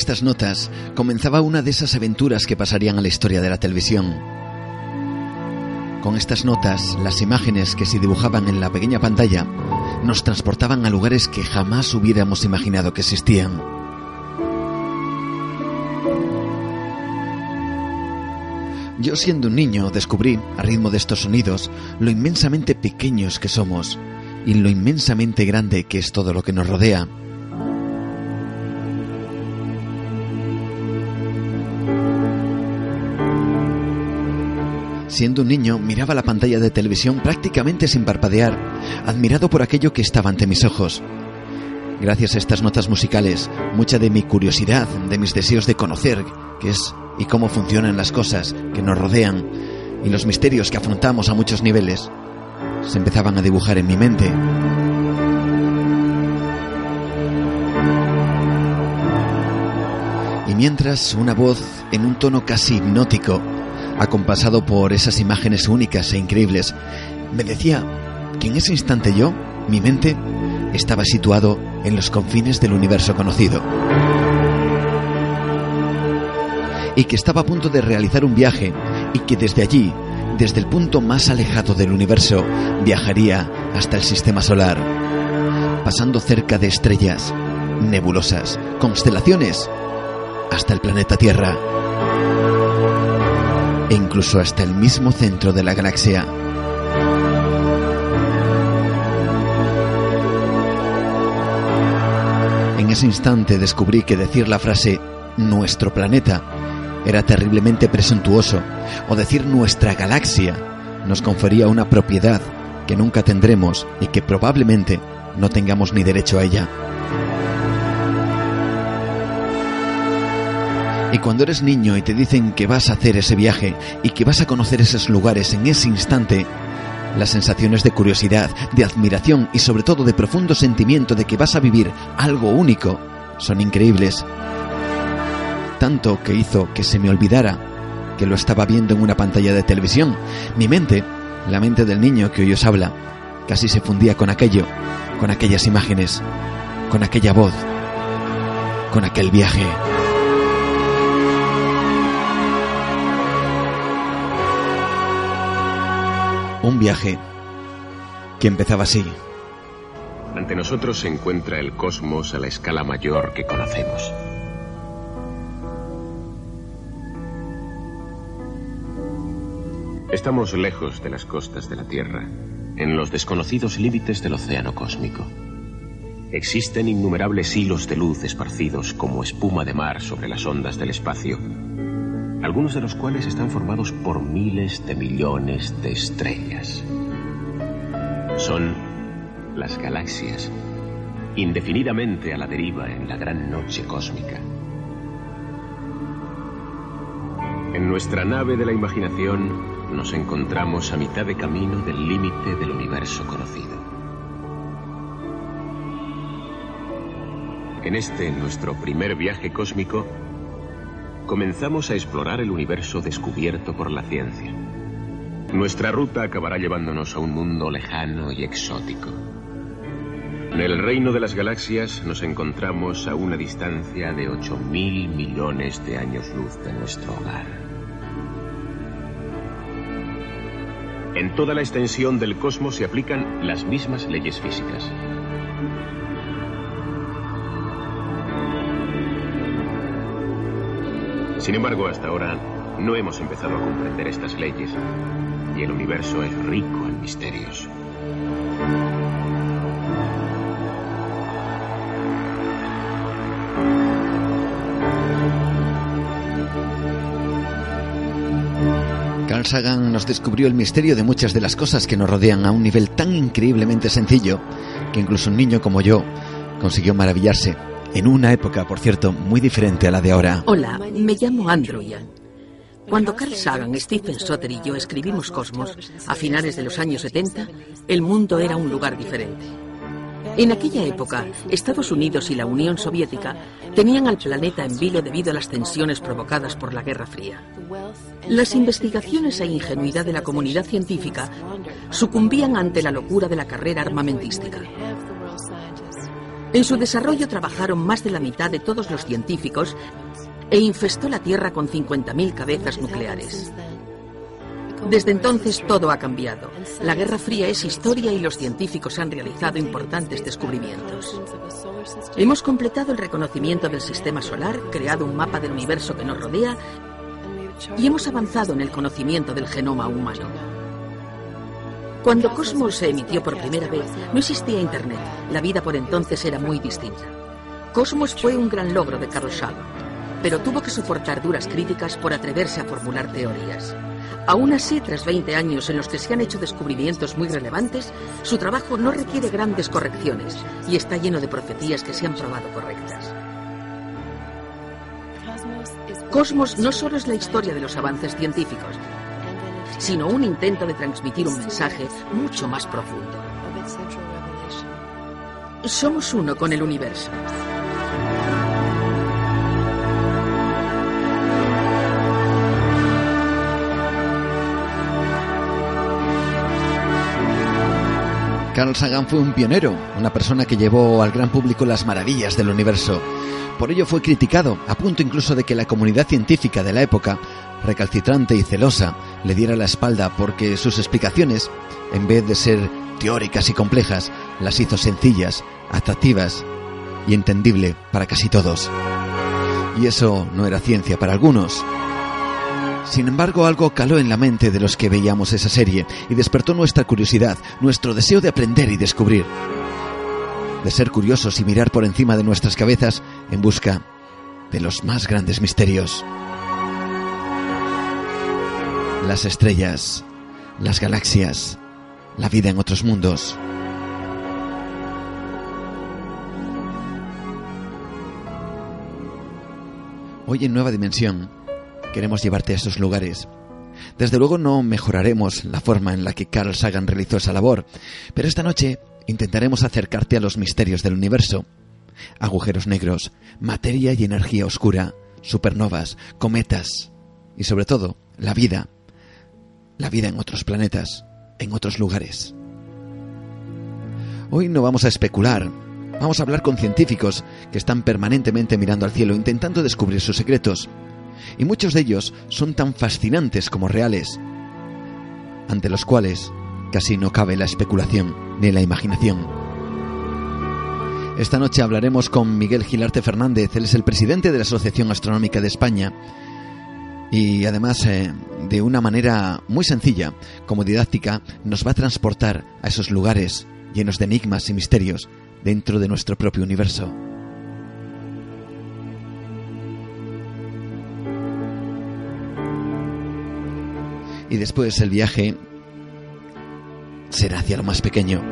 Estas notas, comenzaba una de esas aventuras que pasarían a la historia de la televisión. Con estas notas, las imágenes que se dibujaban en la pequeña pantalla nos transportaban a lugares que jamás hubiéramos imaginado que existían. Yo siendo un niño descubrí, a ritmo de estos sonidos, lo inmensamente pequeños que somos y lo inmensamente grande que es todo lo que nos rodea. Siendo un niño, miraba la pantalla de televisión prácticamente sin parpadear, admirado por aquello que estaba ante mis ojos. Gracias a estas notas musicales, mucha de mi curiosidad, de mis deseos de conocer qué es y cómo funcionan las cosas que nos rodean y los misterios que afrontamos a muchos niveles, se empezaban a dibujar en mi mente. Y mientras una voz en un tono casi hipnótico acompasado por esas imágenes únicas e increíbles, me decía que en ese instante yo, mi mente, estaba situado en los confines del universo conocido. Y que estaba a punto de realizar un viaje y que desde allí, desde el punto más alejado del universo, viajaría hasta el sistema solar, pasando cerca de estrellas, nebulosas, constelaciones, hasta el planeta Tierra e incluso hasta el mismo centro de la galaxia. En ese instante descubrí que decir la frase nuestro planeta era terriblemente presuntuoso, o decir nuestra galaxia nos confería una propiedad que nunca tendremos y que probablemente no tengamos ni derecho a ella. Y cuando eres niño y te dicen que vas a hacer ese viaje y que vas a conocer esos lugares en ese instante, las sensaciones de curiosidad, de admiración y sobre todo de profundo sentimiento de que vas a vivir algo único son increíbles. Tanto que hizo que se me olvidara que lo estaba viendo en una pantalla de televisión. Mi mente, la mente del niño que hoy os habla, casi se fundía con aquello, con aquellas imágenes, con aquella voz, con aquel viaje. Un viaje que empezaba así. Ante nosotros se encuentra el cosmos a la escala mayor que conocemos. Estamos lejos de las costas de la Tierra, en los desconocidos límites del océano cósmico. Existen innumerables hilos de luz esparcidos como espuma de mar sobre las ondas del espacio, algunos de los cuales están formados por miles de millones de estrellas. Son las galaxias, indefinidamente a la deriva en la gran noche cósmica. En nuestra nave de la imaginación nos encontramos a mitad de camino del límite del universo conocido. En este nuestro primer viaje cósmico, comenzamos a explorar el universo descubierto por la ciencia. Nuestra ruta acabará llevándonos a un mundo lejano y exótico. En el reino de las galaxias nos encontramos a una distancia de 8.000 millones de años luz de nuestro hogar. En toda la extensión del cosmos se aplican las mismas leyes físicas. Sin embargo, hasta ahora no hemos empezado a comprender estas leyes y el universo es rico en misterios. Carl Sagan nos descubrió el misterio de muchas de las cosas que nos rodean a un nivel tan increíblemente sencillo que incluso un niño como yo consiguió maravillarse en una época, por cierto, muy diferente a la de ahora. Hola, me llamo Andrew. Cuando Carl Sagan, Stephen Soter y yo escribimos Cosmos, a finales de los años 70, el mundo era un lugar diferente. En aquella época, Estados Unidos y la Unión Soviética tenían al planeta en vilo debido a las tensiones provocadas por la Guerra Fría. Las investigaciones e ingenuidad de la comunidad científica sucumbían ante la locura de la carrera armamentística. En su desarrollo trabajaron más de la mitad de todos los científicos e infestó la Tierra con 50.000 cabezas nucleares. Desde entonces todo ha cambiado. La Guerra Fría es historia y los científicos han realizado importantes descubrimientos. Hemos completado el reconocimiento del sistema solar, creado un mapa del universo que nos rodea y hemos avanzado en el conocimiento del genoma humano. Cuando Cosmos se emitió por primera vez, no existía Internet. La vida por entonces era muy distinta. Cosmos fue un gran logro de Carl Sagan, pero tuvo que soportar duras críticas por atreverse a formular teorías. Aún así, tras 20 años en los que se han hecho descubrimientos muy relevantes, su trabajo no requiere grandes correcciones y está lleno de profecías que se han probado correctas. Cosmos no solo es la historia de los avances científicos, sino un intento de transmitir un mensaje mucho más profundo. Somos uno con el universo. Carl Sagan fue un pionero, una persona que llevó al gran público las maravillas del universo. Por ello fue criticado, a punto incluso de que la comunidad científica de la época, recalcitrante y celosa, le diera la espalda porque sus explicaciones, en vez de ser teóricas y complejas, las hizo sencillas, atractivas y entendible para casi todos. Y eso no era ciencia para algunos. Sin embargo, algo caló en la mente de los que veíamos esa serie y despertó nuestra curiosidad, nuestro deseo de aprender y descubrir. De ser curiosos y mirar por encima de nuestras cabezas en busca de los más grandes misterios. Las estrellas, las galaxias, la vida en otros mundos. Hoy en Nueva Dimensión queremos llevarte a esos lugares. Desde luego no mejoraremos la forma en la que Carl Sagan realizó esa labor, pero esta noche intentaremos acercarte a los misterios del universo. Agujeros negros, materia y energía oscura, supernovas, cometas y sobre todo la vida. La vida en otros planetas, en otros lugares. Hoy no vamos a especular, vamos a hablar con científicos que están permanentemente mirando al cielo intentando descubrir sus secretos y muchos de ellos son tan fascinantes como reales, ante los cuales casi no cabe la especulación ni la imaginación. Esta noche hablaremos con Miguel Gilarte Fernández, él es el presidente de la Asociación Astronómica de España y además eh, de una manera muy sencilla, como didáctica, nos va a transportar a esos lugares llenos de enigmas y misterios dentro de nuestro propio universo. Y después el viaje será hacia lo más pequeño,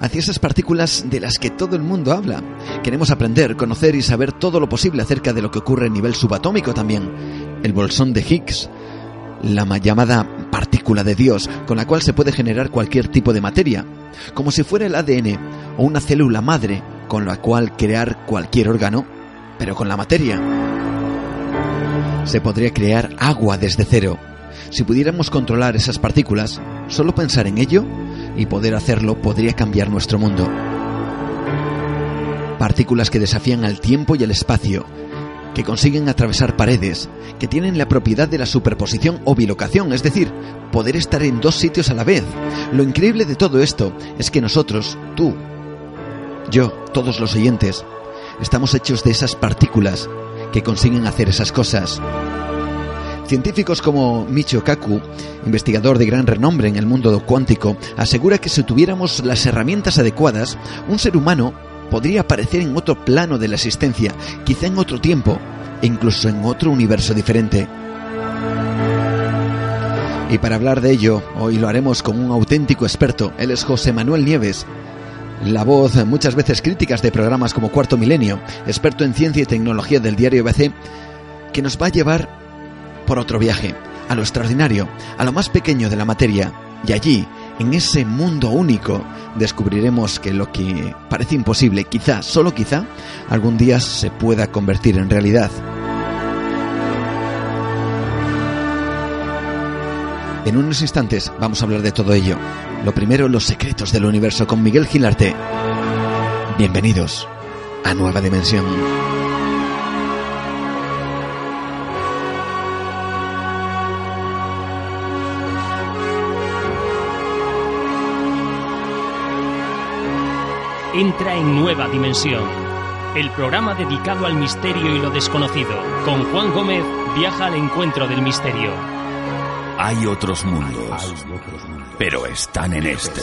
hacia esas partículas de las que todo el mundo habla. Queremos aprender, conocer y saber todo lo posible acerca de lo que ocurre a nivel subatómico también. El bolsón de Higgs, la llamada partícula de Dios, con la cual se puede generar cualquier tipo de materia, como si fuera el ADN o una célula madre con la cual crear cualquier órgano, pero con la materia. Se podría crear agua desde cero. Si pudiéramos controlar esas partículas, solo pensar en ello y poder hacerlo podría cambiar nuestro mundo. Partículas que desafían al tiempo y al espacio, que consiguen atravesar paredes, que tienen la propiedad de la superposición o bilocación, es decir, poder estar en dos sitios a la vez. Lo increíble de todo esto es que nosotros, tú, yo, todos los oyentes, estamos hechos de esas partículas que consiguen hacer esas cosas. Científicos como Michio Kaku, investigador de gran renombre en el mundo cuántico, asegura que si tuviéramos las herramientas adecuadas, un ser humano podría aparecer en otro plano de la existencia, quizá en otro tiempo, e incluso en otro universo diferente. Y para hablar de ello, hoy lo haremos con un auténtico experto. Él es José Manuel Nieves, la voz muchas veces críticas de programas como Cuarto Milenio, experto en ciencia y tecnología del diario ABC, que nos va a llevar por otro viaje, a lo extraordinario, a lo más pequeño de la materia, y allí, en ese mundo único, descubriremos que lo que parece imposible, quizá, solo quizá, algún día se pueda convertir en realidad. En unos instantes vamos a hablar de todo ello. Lo primero, los secretos del universo con Miguel Gilarte. Bienvenidos a Nueva Dimensión. Entra en Nueva Dimensión, el programa dedicado al misterio y lo desconocido. Con Juan Gómez viaja al encuentro del misterio. Hay otros mundos, pero están en este.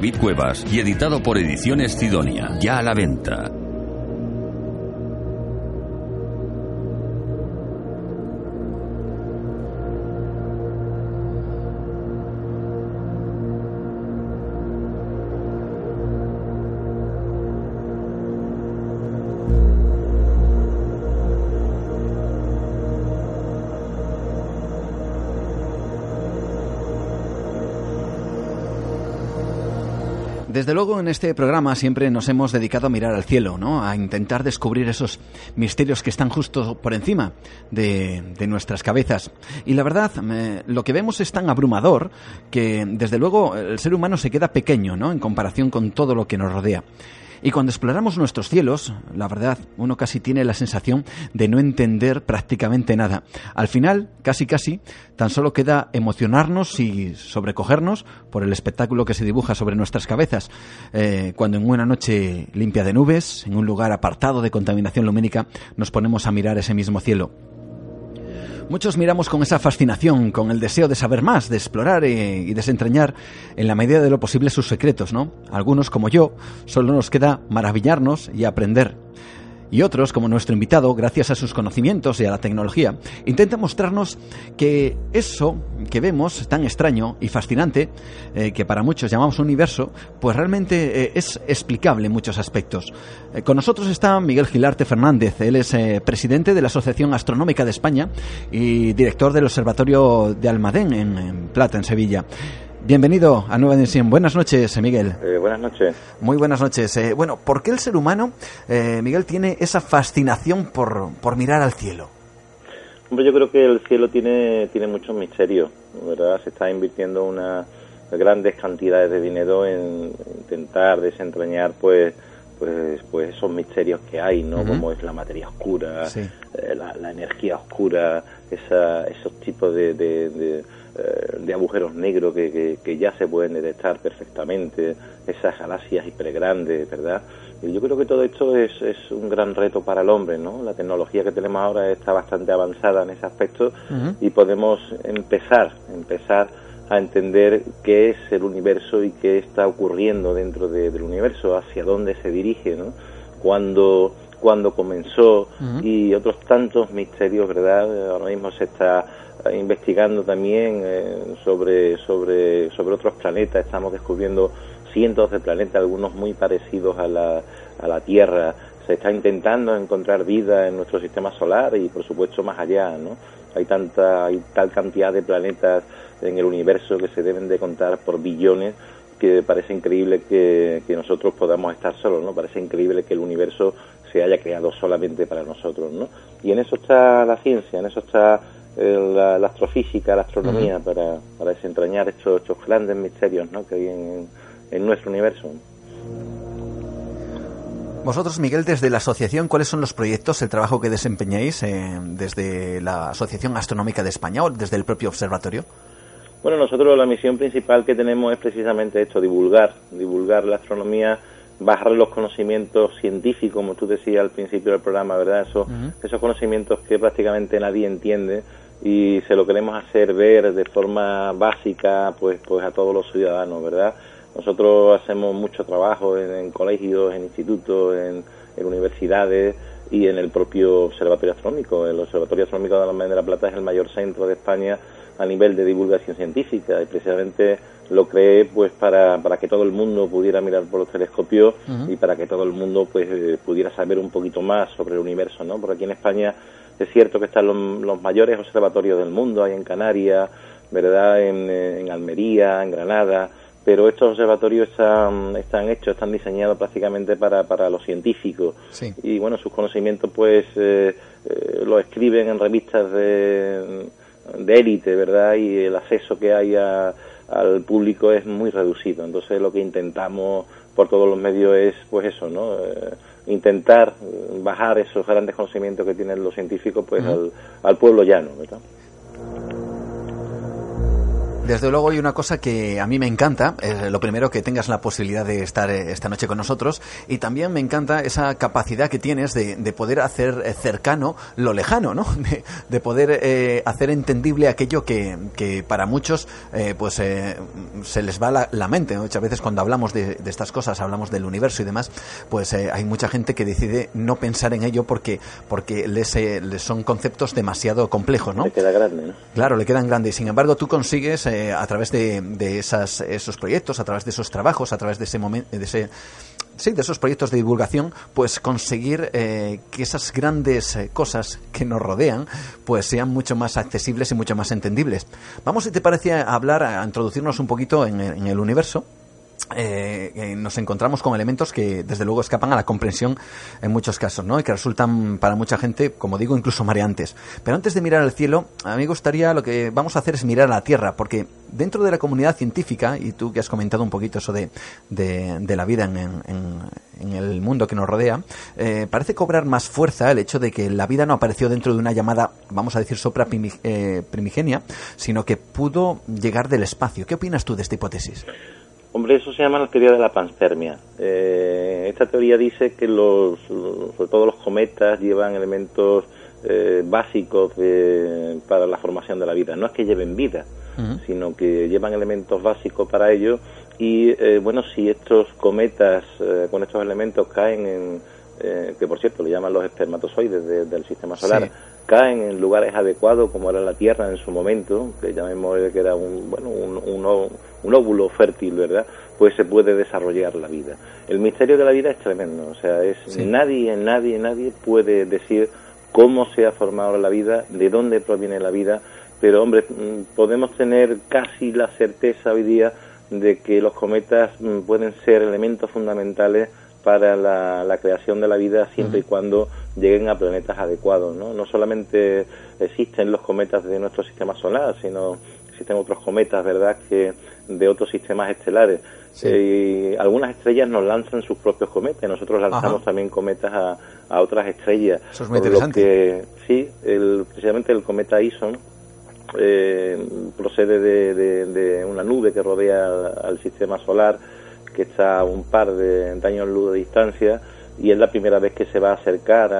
David Cuevas y editado por Ediciones Sidonia. Ya a la venta. Desde luego en este programa siempre nos hemos dedicado a mirar al cielo, ¿no? A intentar descubrir esos misterios que están justo por encima de, nuestras cabezas. Y la verdad, lo que vemos es tan abrumador que desde luego el ser humano se queda pequeño, ¿no? En comparación con todo lo que nos rodea. Y cuando exploramos nuestros cielos, la verdad, uno casi tiene la sensación de no entender prácticamente nada. Al final, casi casi, tan solo queda emocionarnos y sobrecogernos por el espectáculo que se dibuja sobre nuestras cabezas, eh, cuando en una noche limpia de nubes, en un lugar apartado de contaminación lumínica, nos ponemos a mirar ese mismo cielo. Muchos miramos con esa fascinación, con el deseo de saber más, de explorar y desentrañar en la medida de lo posible sus secretos, ¿no? Algunos, como yo, solo nos queda maravillarnos y aprender y otros, como nuestro invitado, gracias a sus conocimientos y a la tecnología, intenta mostrarnos que eso que vemos, tan extraño y fascinante, eh, que para muchos llamamos universo, pues realmente eh, es explicable en muchos aspectos. Eh, con nosotros está Miguel Gilarte Fernández, él es presidente de la Asociación Astronómica de España y director del Observatorio de Almadén en Plata, en Sevilla. Bienvenido a Nueva Dimensión. Buenas noches, Miguel. Eh, buenas noches. Muy buenas noches. Eh, bueno, ¿por qué el ser humano, eh, Miguel, tiene esa fascinación por, por mirar al cielo? Hombre, yo creo que el cielo tiene, tiene muchos misterios, ¿verdad? Se está invirtiendo unas grandes cantidades de dinero en intentar desentrañar, pues, pues, pues esos misterios que hay, ¿no? Como es la materia oscura, la, energía oscura, esa, esos tipos de eh, de agujeros negros que, que, ya se pueden detectar perfectamente, esas galaxias hipergrandes, ¿verdad? Y yo creo que todo esto es, es un gran reto para el hombre, ¿no? La tecnología que tenemos ahora está bastante avanzada en ese aspecto y podemos empezar, empezar a entender qué es el universo y qué está ocurriendo dentro del universo, hacia dónde se dirige, ¿no? Cuando, cuando comenzó y otros tantos misterios, ¿verdad? Ahora mismo se está investigando también eh, sobre, sobre, sobre otros planetas, estamos descubriendo cientos de planetas, algunos muy parecidos a la, a la Tierra, se está intentando encontrar vida en nuestro sistema solar y por supuesto más allá, ¿no? Hay tanta, hay tal cantidad de planetas en el universo que se deben de contar por billones que parece increíble que, nosotros podamos estar solos, ¿no? Parece increíble que el universo se haya creado solamente para nosotros, ¿no? Y en eso está la ciencia, en eso está eh, la, astrofísica, la astronomía, para, para desentrañar estos, estos grandes misterios, ¿no? Que hay en, en nuestro universo. Vosotros, Miguel, desde la asociación, ¿cuáles son los proyectos, el trabajo que desempeñáis eh, desde la Asociación Astronómica de España o desde el propio observatorio? Bueno, nosotros la misión principal que tenemos es precisamente esto, divulgar, divulgar la astronomía, bajar los conocimientos científicos, como tú decías al principio del programa, ¿verdad? Esos, esos conocimientos que prácticamente nadie entiende y se lo queremos hacer ver de forma básica pues, pues a todos los ciudadanos, ¿verdad? Nosotros hacemos mucho trabajo en, colegios, en institutos, en, universidades y en el propio Observatorio Astronómico. El Observatorio Astronómico de la Medina de la Plata es el mayor centro de España a nivel de divulgación científica y precisamente lo creé pues para, para que todo el mundo pudiera mirar por los telescopios y para que todo el mundo pues eh, pudiera saber un poquito más sobre el universo, ¿no? Porque aquí en España es cierto que están los, mayores observatorios del mundo, hay en Canarias, ¿verdad? En, en Almería, en Granada, pero estos observatorios están, están hechos, están diseñados prácticamente para, para los científicos y bueno, sus conocimientos pues eh, eh, lo escriben en revistas de, de élite, ¿verdad? Y el acceso que hay al público es muy reducido, entonces lo que intentamos por todos los medios es pues eso, ¿no? Eh, intentar bajar esos grandes conocimientos que tienen los científicos pues al, al pueblo llano, ¿verdad? Desde luego hay una cosa que a mí me encanta, lo primero que tengas la posibilidad de estar eh, esta noche con nosotros y también me encanta esa capacidad que tienes de, poder hacer eh, cercano lo lejano, ¿no? De, poder eh, hacer entendible aquello que, que para muchos pues se les va la, mente. Muchas veces cuando hablamos de, estas cosas, hablamos del universo y demás, pues hay mucha gente que decide no pensar en ello porque, porque les, les son conceptos demasiado complejos, ¿no? Le queda grande, ¿no? Claro, le quedan grandes. Sin embargo, tú consigues a través de, de esas, esos proyectos, a través de esos trabajos, a través de ese momento, de ese sí, de esos proyectos de divulgación, pues conseguir eh, que esas grandes eh, cosas que nos rodean, pues sean mucho más accesibles y mucho más entendibles. Vamos, si te parece, a hablar, a introducirnos un poquito en el universo eh, eh, nos encontramos con elementos que desde luego escapan a la comprensión en muchos casos, ¿no? Y que resultan para mucha gente, como digo, incluso mareantes. Pero antes de mirar al cielo, a mí me gustaría lo que vamos a hacer es mirar a la Tierra, porque dentro de la comunidad científica, y tú que has comentado un poquito eso de, de, la vida en, el mundo que nos rodea, eh, parece cobrar más fuerza el hecho de que la vida no apareció dentro de una llamada, vamos a decir, sopra primigenia, sino que pudo llegar del espacio. ¿Qué opinas tú de esta hipótesis? Hombre, eso se llama la teoría de la panspermia. Eh, esta teoría dice que los, sobre todo los cometas llevan elementos eh, básicos para la formación de la vida. No es que lleven vida, sino que llevan elementos básicos para ello. Y eh, bueno, si estos cometas con estos elementos caen en, que por cierto le llaman los espermatozoides del sistema solar, caen en lugares adecuados como era la Tierra en su momento, que llamemos que era un, bueno, un, un, óvulo fértil, ¿verdad? Pues se puede desarrollar la vida. El misterio de la vida es tremendo, o sea, es nadie, nadie, nadie puede decir cómo se ha formado la vida, de dónde proviene la vida, pero hombre, mm, podemos tener casi la certeza hoy día de que los cometas mm, pueden ser elementos fundamentales para la, creación de la vida siempre y cuando lleguen a planetas adecuados. ¿no? no solamente existen los cometas de nuestro sistema solar, sino existen otros cometas, ¿verdad?, que de otros sistemas estelares. Eh, y algunas estrellas nos lanzan sus propios cometas, nosotros lanzamos también cometas a, a, otras estrellas. Eso es muy interesante. que, sí, el, precisamente el cometa Ison eh, procede de, una nube que rodea al, sistema solar, que está a un par de, años luz de distancia, y es la primera vez que se va a acercar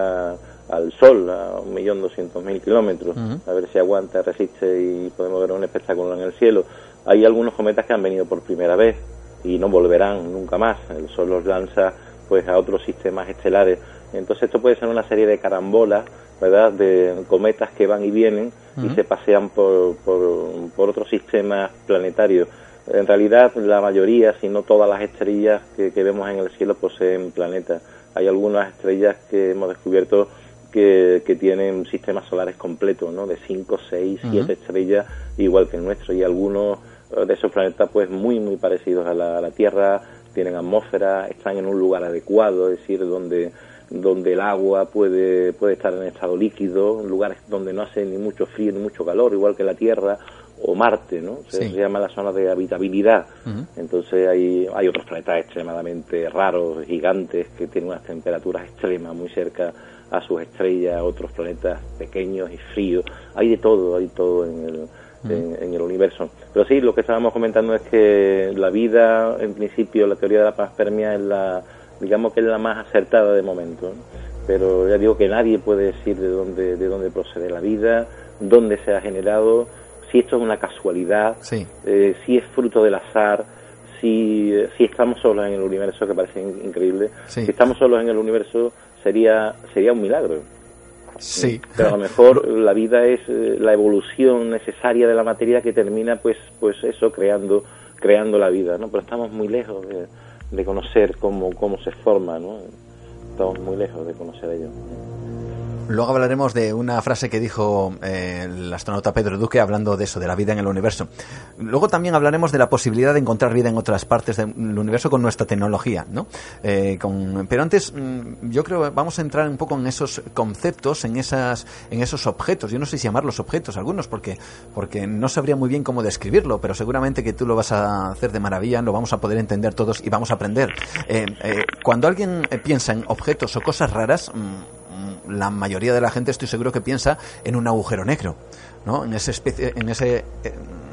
al Sol, a un millón doscientos mil kilómetros, a ver si aguanta, resiste y podemos ver un espectáculo en el cielo. Hay algunos cometas que han venido por primera vez y no volverán nunca más. El Sol los lanza pues a otros sistemas estelares. Entonces esto puede ser una serie de carambolas, ¿verdad? De cometas que van y vienen y se pasean por, por, otros sistemas planetarios. En realidad la mayoría, si no todas las estrellas que, vemos en el cielo poseen planetas. Hay algunas estrellas que hemos descubierto que, que, tienen sistemas solares completos, ¿no? De 5, 6, 7 estrellas, igual que el nuestro, y algunos de esos planetas pues muy muy parecidos a la, Tierra, tienen atmósfera, están en un lugar adecuado, es decir, donde donde el agua puede, puede estar en estado líquido, lugares donde no hace ni mucho frío ni mucho calor, igual que la Tierra o Marte, ¿no? Se, llama la zona de habitabilidad. Entonces hay, hay otros planetas extremadamente raros, gigantes, que tienen unas temperaturas extremas muy cerca a sus estrellas, otros planetas pequeños y fríos. Hay de todo, hay todo en el, en, el universo. Pero sí, lo que estábamos comentando es que la vida, en principio, la teoría de la panspermia es la, digamos que es la más acertada de momento. Pero ya digo que nadie puede decir de dónde, de dónde procede la vida, dónde se ha generado, si esto es una casualidad, eh, si es fruto del azar, si, si estamos solos en el universo, que parece increíble. Si estamos solos en el universo, sería, sería un milagro. Sí. Pero a lo mejor la vida es eh, la evolución necesaria de la materia que termina, pues, pues eso, creando, creando la vida, ¿no? Pero estamos muy lejos de, de conocer cómo, cómo se forma, ¿no? Estamos muy lejos de conocer ello. Luego hablaremos de una frase que dijo eh, el astronauta Pedro Duque hablando de eso, de la vida en el universo. Luego también hablaremos de la posibilidad de encontrar vida en otras partes del universo con nuestra tecnología, ¿no? Eh, pero antes, mm, yo creo que vamos a entrar un poco en esos conceptos, en esas, en esos objetos. Yo no sé si llamarlos objetos algunos, porque, porque no sabría muy bien cómo describirlo, pero seguramente que tú lo vas a hacer de maravilla, lo vamos a poder entender todos y vamos a aprender. Eh, cuando alguien piensa en objetos o cosas raras, mm, la mayoría de la gente estoy seguro que piensa en un agujero negro, ¿no? En esa especie, en ese eh,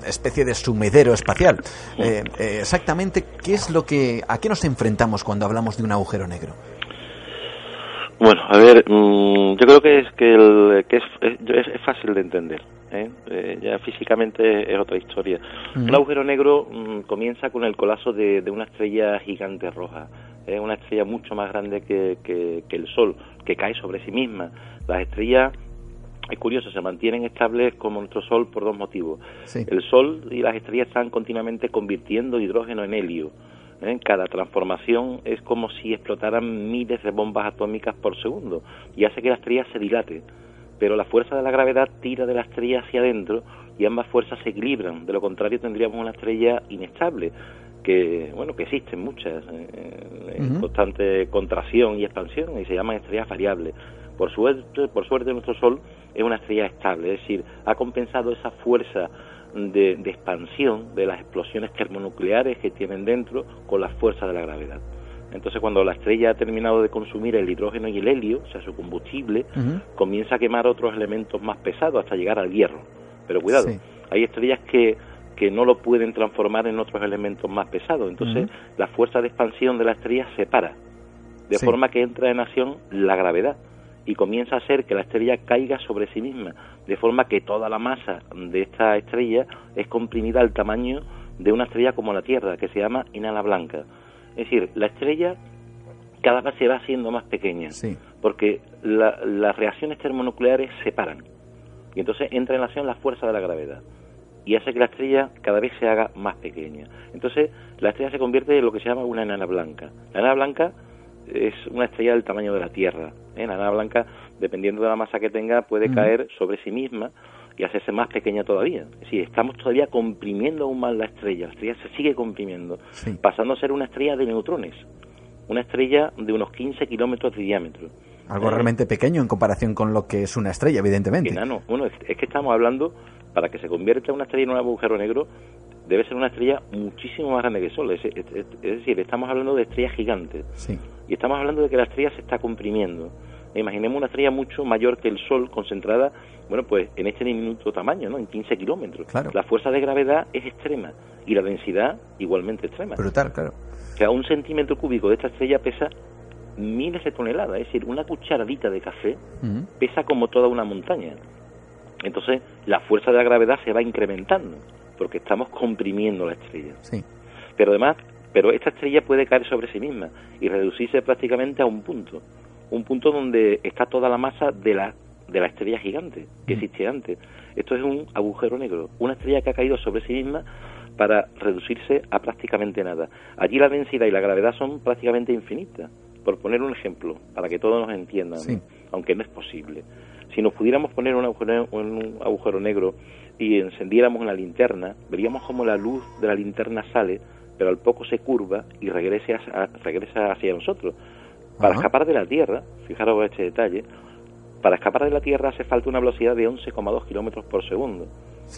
especie de sumidero espacial. Eh, eh, exactamente, ¿qué es lo que, a qué nos enfrentamos cuando hablamos de un agujero negro? Bueno, a ver, mm, yo creo que es que, el, que es, es, fácil de entender. ya físicamente es otra historia. Un agujero negro mm, comienza con el colapso de, de, una estrella gigante roja. Es una estrella mucho más grande que, que, que el Sol que cae sobre sí misma. Las estrellas es curioso, se mantienen estables como nuestro Sol por dos motivos. El Sol y las estrellas están continuamente convirtiendo hidrógeno en helio. ¿eh? Cada transformación es como si explotaran miles de bombas atómicas por segundo y hace que la estrella se dilate. Pero la fuerza de la gravedad tira de la estrella hacia adentro y ambas fuerzas se equilibran. De lo contrario tendríamos una estrella inestable que bueno que existen muchas eh, en constante contracción y expansión y se llaman estrellas variables. Por suerte, por suerte nuestro Sol es una estrella estable, es decir, ha compensado esa fuerza de, expansión de las explosiones termonucleares que tienen dentro con la fuerza de la gravedad. Entonces, cuando la estrella ha terminado de consumir el hidrógeno y el helio, o sea, su combustible, comienza a quemar otros elementos más pesados hasta llegar al hierro. Pero cuidado, hay estrellas que que no lo pueden transformar en otros elementos más pesados. Entonces, la fuerza de expansión de la estrella se para, de forma que entra en acción la gravedad y comienza a hacer que la estrella caiga sobre sí misma, de forma que toda la masa de esta estrella es comprimida al tamaño de una estrella como la Tierra, que se llama enana blanca. Es decir, la estrella cada vez se va haciendo más pequeña, porque las reacciones termonucleares se paran, y entonces entra en acción la fuerza de la gravedad y hace que la estrella cada vez se haga más pequeña. Entonces, la estrella se convierte en lo que se llama una enana blanca. La enana blanca es una estrella del tamaño de la Tierra. ¿eh? La enana blanca, dependiendo de la masa que tenga, puede caer sobre sí misma y hacerse más pequeña todavía. Es decir, estamos todavía comprimiendo aún más la estrella. La estrella se sigue comprimiendo, pasando a ser una estrella de neutrones. Una estrella de unos 15 kilómetros de diámetro. Algo realmente pequeño en comparación con lo que es una estrella, evidentemente. Enano. Bueno, es que estamos hablando para que se convierta una estrella en un agujero negro, debe ser una estrella muchísimo más grande que el Sol. Es, decir, estamos hablando de estrellas gigantes. Y estamos hablando de que la estrella se está comprimiendo. imaginemos una estrella mucho mayor que el Sol, concentrada, bueno, pues en este diminuto tamaño, ¿no? En 15 kilómetros. La fuerza de gravedad es extrema y la densidad igualmente extrema. Brutal, claro. O sea, un centímetro cúbico de esta estrella pesa miles de toneladas, es decir, una cucharadita de café pesa como toda una montaña. Entonces, la fuerza de la gravedad se va incrementando, porque estamos comprimiendo la estrella. Sí. Pero además, pero esta estrella puede caer sobre sí misma y reducirse prácticamente a un punto, un punto donde está toda la masa de la de la estrella gigante que existía antes. Esto es un agujero negro, una estrella que ha caído sobre sí misma para reducirse a prácticamente nada. Allí la densidad y la gravedad son prácticamente infinitas. Por poner un ejemplo, para que todos nos entiendan, aunque no es posible. Si nos pudiéramos poner un agujero, un agujero negro y encendiéramos una linterna, veríamos como la luz de la linterna sale, pero al poco se curva y regresa, regresa hacia nosotros. Para escapar de la Tierra, fijaros este detalle, para escapar de la Tierra hace falta una velocidad de 11,2 kilómetros por segundo.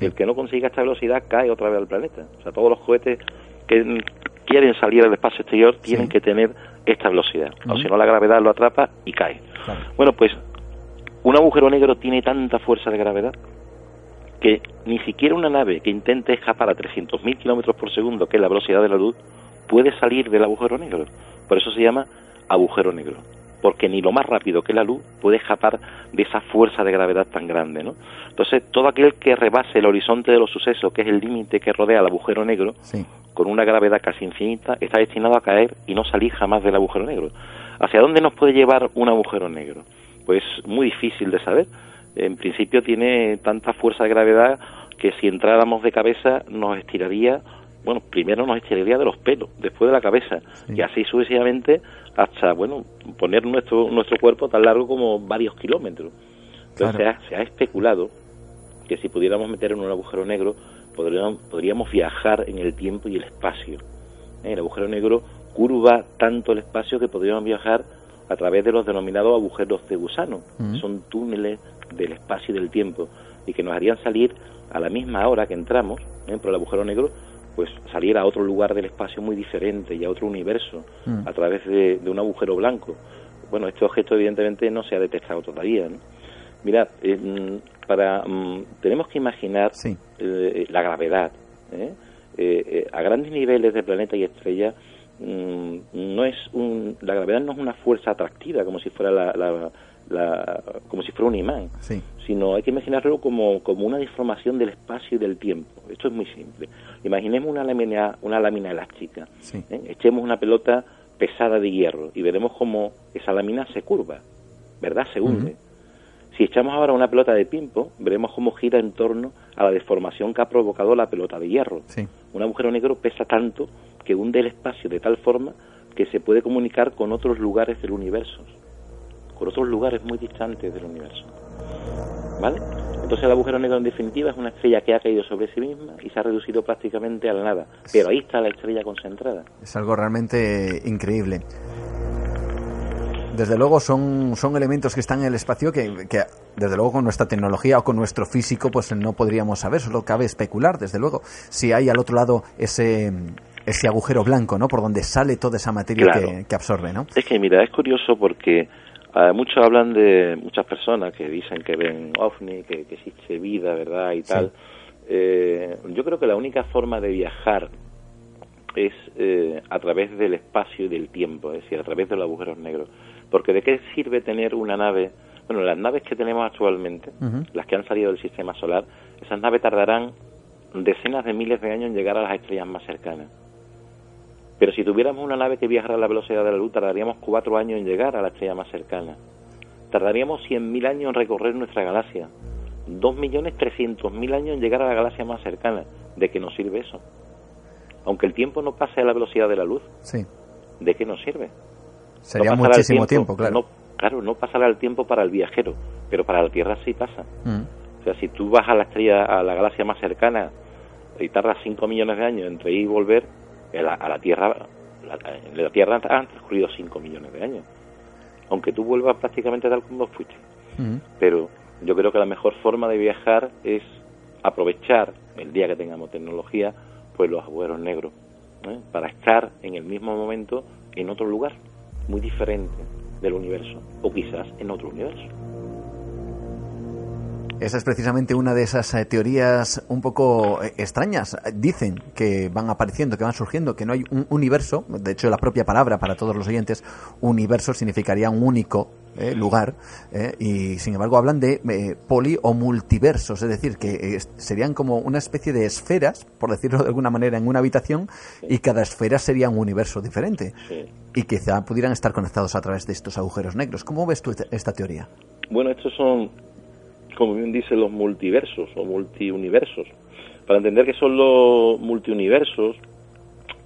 El que no consiga esta velocidad cae otra vez al planeta. O sea, todos los cohetes que quieren salir al espacio exterior tienen que tener esta velocidad. O si no, la gravedad lo atrapa y cae. Bueno, pues un agujero negro tiene tanta fuerza de gravedad que ni siquiera una nave que intente escapar a 300.000 kilómetros por segundo, que es la velocidad de la luz, puede salir del agujero negro. Por eso se llama agujero negro. Porque ni lo más rápido que la luz puede escapar de esa fuerza de gravedad tan grande, ¿no? Entonces, todo aquel que rebase el horizonte de los sucesos, que es el límite que rodea el agujero negro, con una gravedad casi infinita, está destinado a caer y no salir jamás del agujero negro. ¿Hacia dónde nos puede llevar un agujero negro? Pues muy difícil de saber. En principio tiene tanta fuerza de gravedad que si entráramos de cabeza nos estiraría, bueno, primero nos estiraría de los pelos, después de la cabeza, y así sucesivamente hasta, bueno, poner nuestro, nuestro cuerpo tan largo como varios kilómetros. Entonces se, ha, especulado que si pudiéramos meter en un agujero negro, podríamos, podríamos viajar en el tiempo y el espacio. ¿Eh? El agujero negro curva tanto el espacio que podríamos viajar a través de los denominados agujeros de gusano, son túneles del espacio y del tiempo, y que nos harían salir a la misma hora que entramos, ¿eh? por el agujero negro, pues salir a otro lugar del espacio muy diferente y a otro universo, mm. a través de, un agujero blanco. Bueno, este objeto evidentemente no se ha detectado todavía. ¿no? Mirad, eh, para, mm, tenemos que imaginar eh, la gravedad. a grandes niveles de planeta y estrella, Mm, no es un, la gravedad no es una fuerza atractiva como si fuera la, como si fuera un imán, sino hay que imaginarlo como, como una deformación del espacio y del tiempo. Esto es muy simple. Imaginemos una lámina, una lámina elástica, ¿eh? echemos una pelota pesada de hierro y veremos cómo esa lámina se curva, ¿verdad? Se hunde. Si echamos ahora una pelota de pimpo, veremos cómo gira en torno a la deformación que ha provocado la pelota de hierro. Un agujero negro pesa tanto que hunde el espacio de tal forma que se puede comunicar con otros lugares del universo, con otros lugares muy distantes del universo. ¿Vale? Entonces el agujero negro en definitiva es una estrella que ha caído sobre sí misma y se ha reducido prácticamente a la nada. Pero ahí está la estrella concentrada. Es algo realmente increíble. Desde luego son, son elementos que están en el espacio que, que, desde luego con nuestra tecnología o con nuestro físico pues no podríamos saber, solo cabe especular, desde luego, si hay al otro lado ese, ese agujero blanco, ¿no? Por donde sale toda esa materia que, absorbe, ¿no? Es que, mira, es curioso porque uh, muchos hablan de muchas personas que dicen que ven ovni, que, existe vida, ¿verdad? Y tal. Eh, yo creo que la única forma de viajar es eh, a través del espacio y del tiempo, es decir, a través de los agujeros negros. Porque ¿de qué sirve tener una nave? Bueno, las naves que tenemos actualmente, las que han salido del sistema solar, esas naves tardarán decenas de miles de años en llegar a las estrellas más cercanas. Pero si tuviéramos una nave que viajara a la velocidad de la luz, tardaríamos cuatro años en llegar a la estrella más cercana. Tardaríamos 100.000 años en recorrer nuestra galaxia. 2.300.000 años en llegar a la galaxia más cercana. ¿De qué nos sirve eso? Aunque el tiempo no pase a la velocidad de la luz, sí. ¿de qué nos sirve? Sería muchísimo tiempo, claro. No, claro, no pasará el tiempo para el viajero, pero para la Tierra sí pasa. Mm. O sea, si tú vas a la estrella, a la galaxia más cercana y tardas 5 millones de años entre ir y volver, a la Tierra, la, la Tierra han transcurrido 5 millones de años. Aunque tú vuelvas prácticamente tal como fuiste. Pero yo creo que la mejor forma de viajar es aprovechar el día que tengamos tecnología, pues los agujeros negros, ¿eh? para estar en el mismo momento en otro lugar. muy diferente del universo, o quizás en otro universo. Esa es precisamente una de esas eh, teorías un poco eh, extrañas. Dicen que van apareciendo, que van surgiendo, que no hay un universo. De hecho, la propia palabra para todos los oyentes, universo, significaría un único eh, lugar. y sin embargo, hablan de poli o multiversos, es decir, que serían como una especie de esferas, por decirlo de alguna manera, en una habitación, y cada esfera sería un universo diferente. Y quizá pudieran estar conectados a través de estos agujeros negros. ¿Cómo ves tú esta teoría? Bueno, estos son como bien dice, los multiversos o multiuniversos. Para entender qué son los multiuniversos,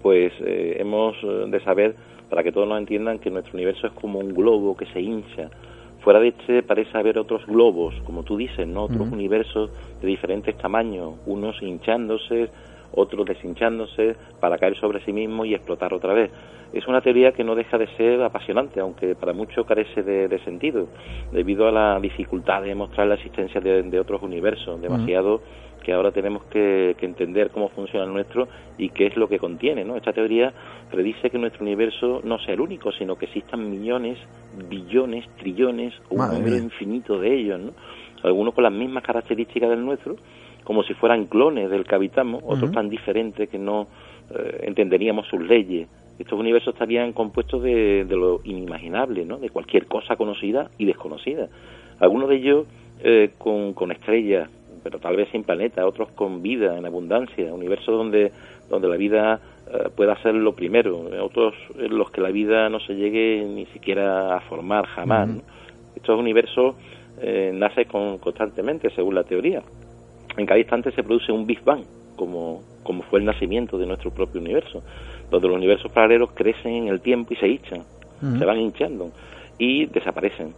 pues eh, hemos eh, de saber, para que todos nos entiendan, que nuestro universo es como un globo que se hincha. Fuera de este parece haber otros globos, como tú dices, ¿no? Otros universos de diferentes tamaños, unos hinchándose, otros deshinchándose para caer sobre sí mismo y explotar otra vez es una teoría que no deja de ser apasionante, aunque para muchos carece de, sentido, debido a la dificultad de demostrar la existencia de, otros universos, demasiado que ahora tenemos que, entender cómo funciona el nuestro y qué es lo que contiene. ¿no? Esta teoría predice que nuestro universo no sea el único, sino que existan millones, billones, trillones, un número infinito de ellos, ¿no? algunos con las mismas características del nuestro, como si fueran clones del que habitamos, otros tan diferentes que no eh, entenderíamos sus leyes estos universos estarían compuestos de, lo inimaginable, ¿no? de cualquier cosa conocida y desconocida. Algunos de ellos eh, con, estrellas, pero tal vez sin planeta, otros con vida en abundancia, universos donde, donde la vida eh, pueda ser lo primero, otros en los que la vida no se llegue ni siquiera a formar jamás. Estos universos eh, nacen constantemente, según la teoría. En cada instante se produce un Big Bang, como, como fue el nacimiento de nuestro propio universo donde los universos paralelos crecen en el tiempo y se hinchan, se van hinchando y desaparecen,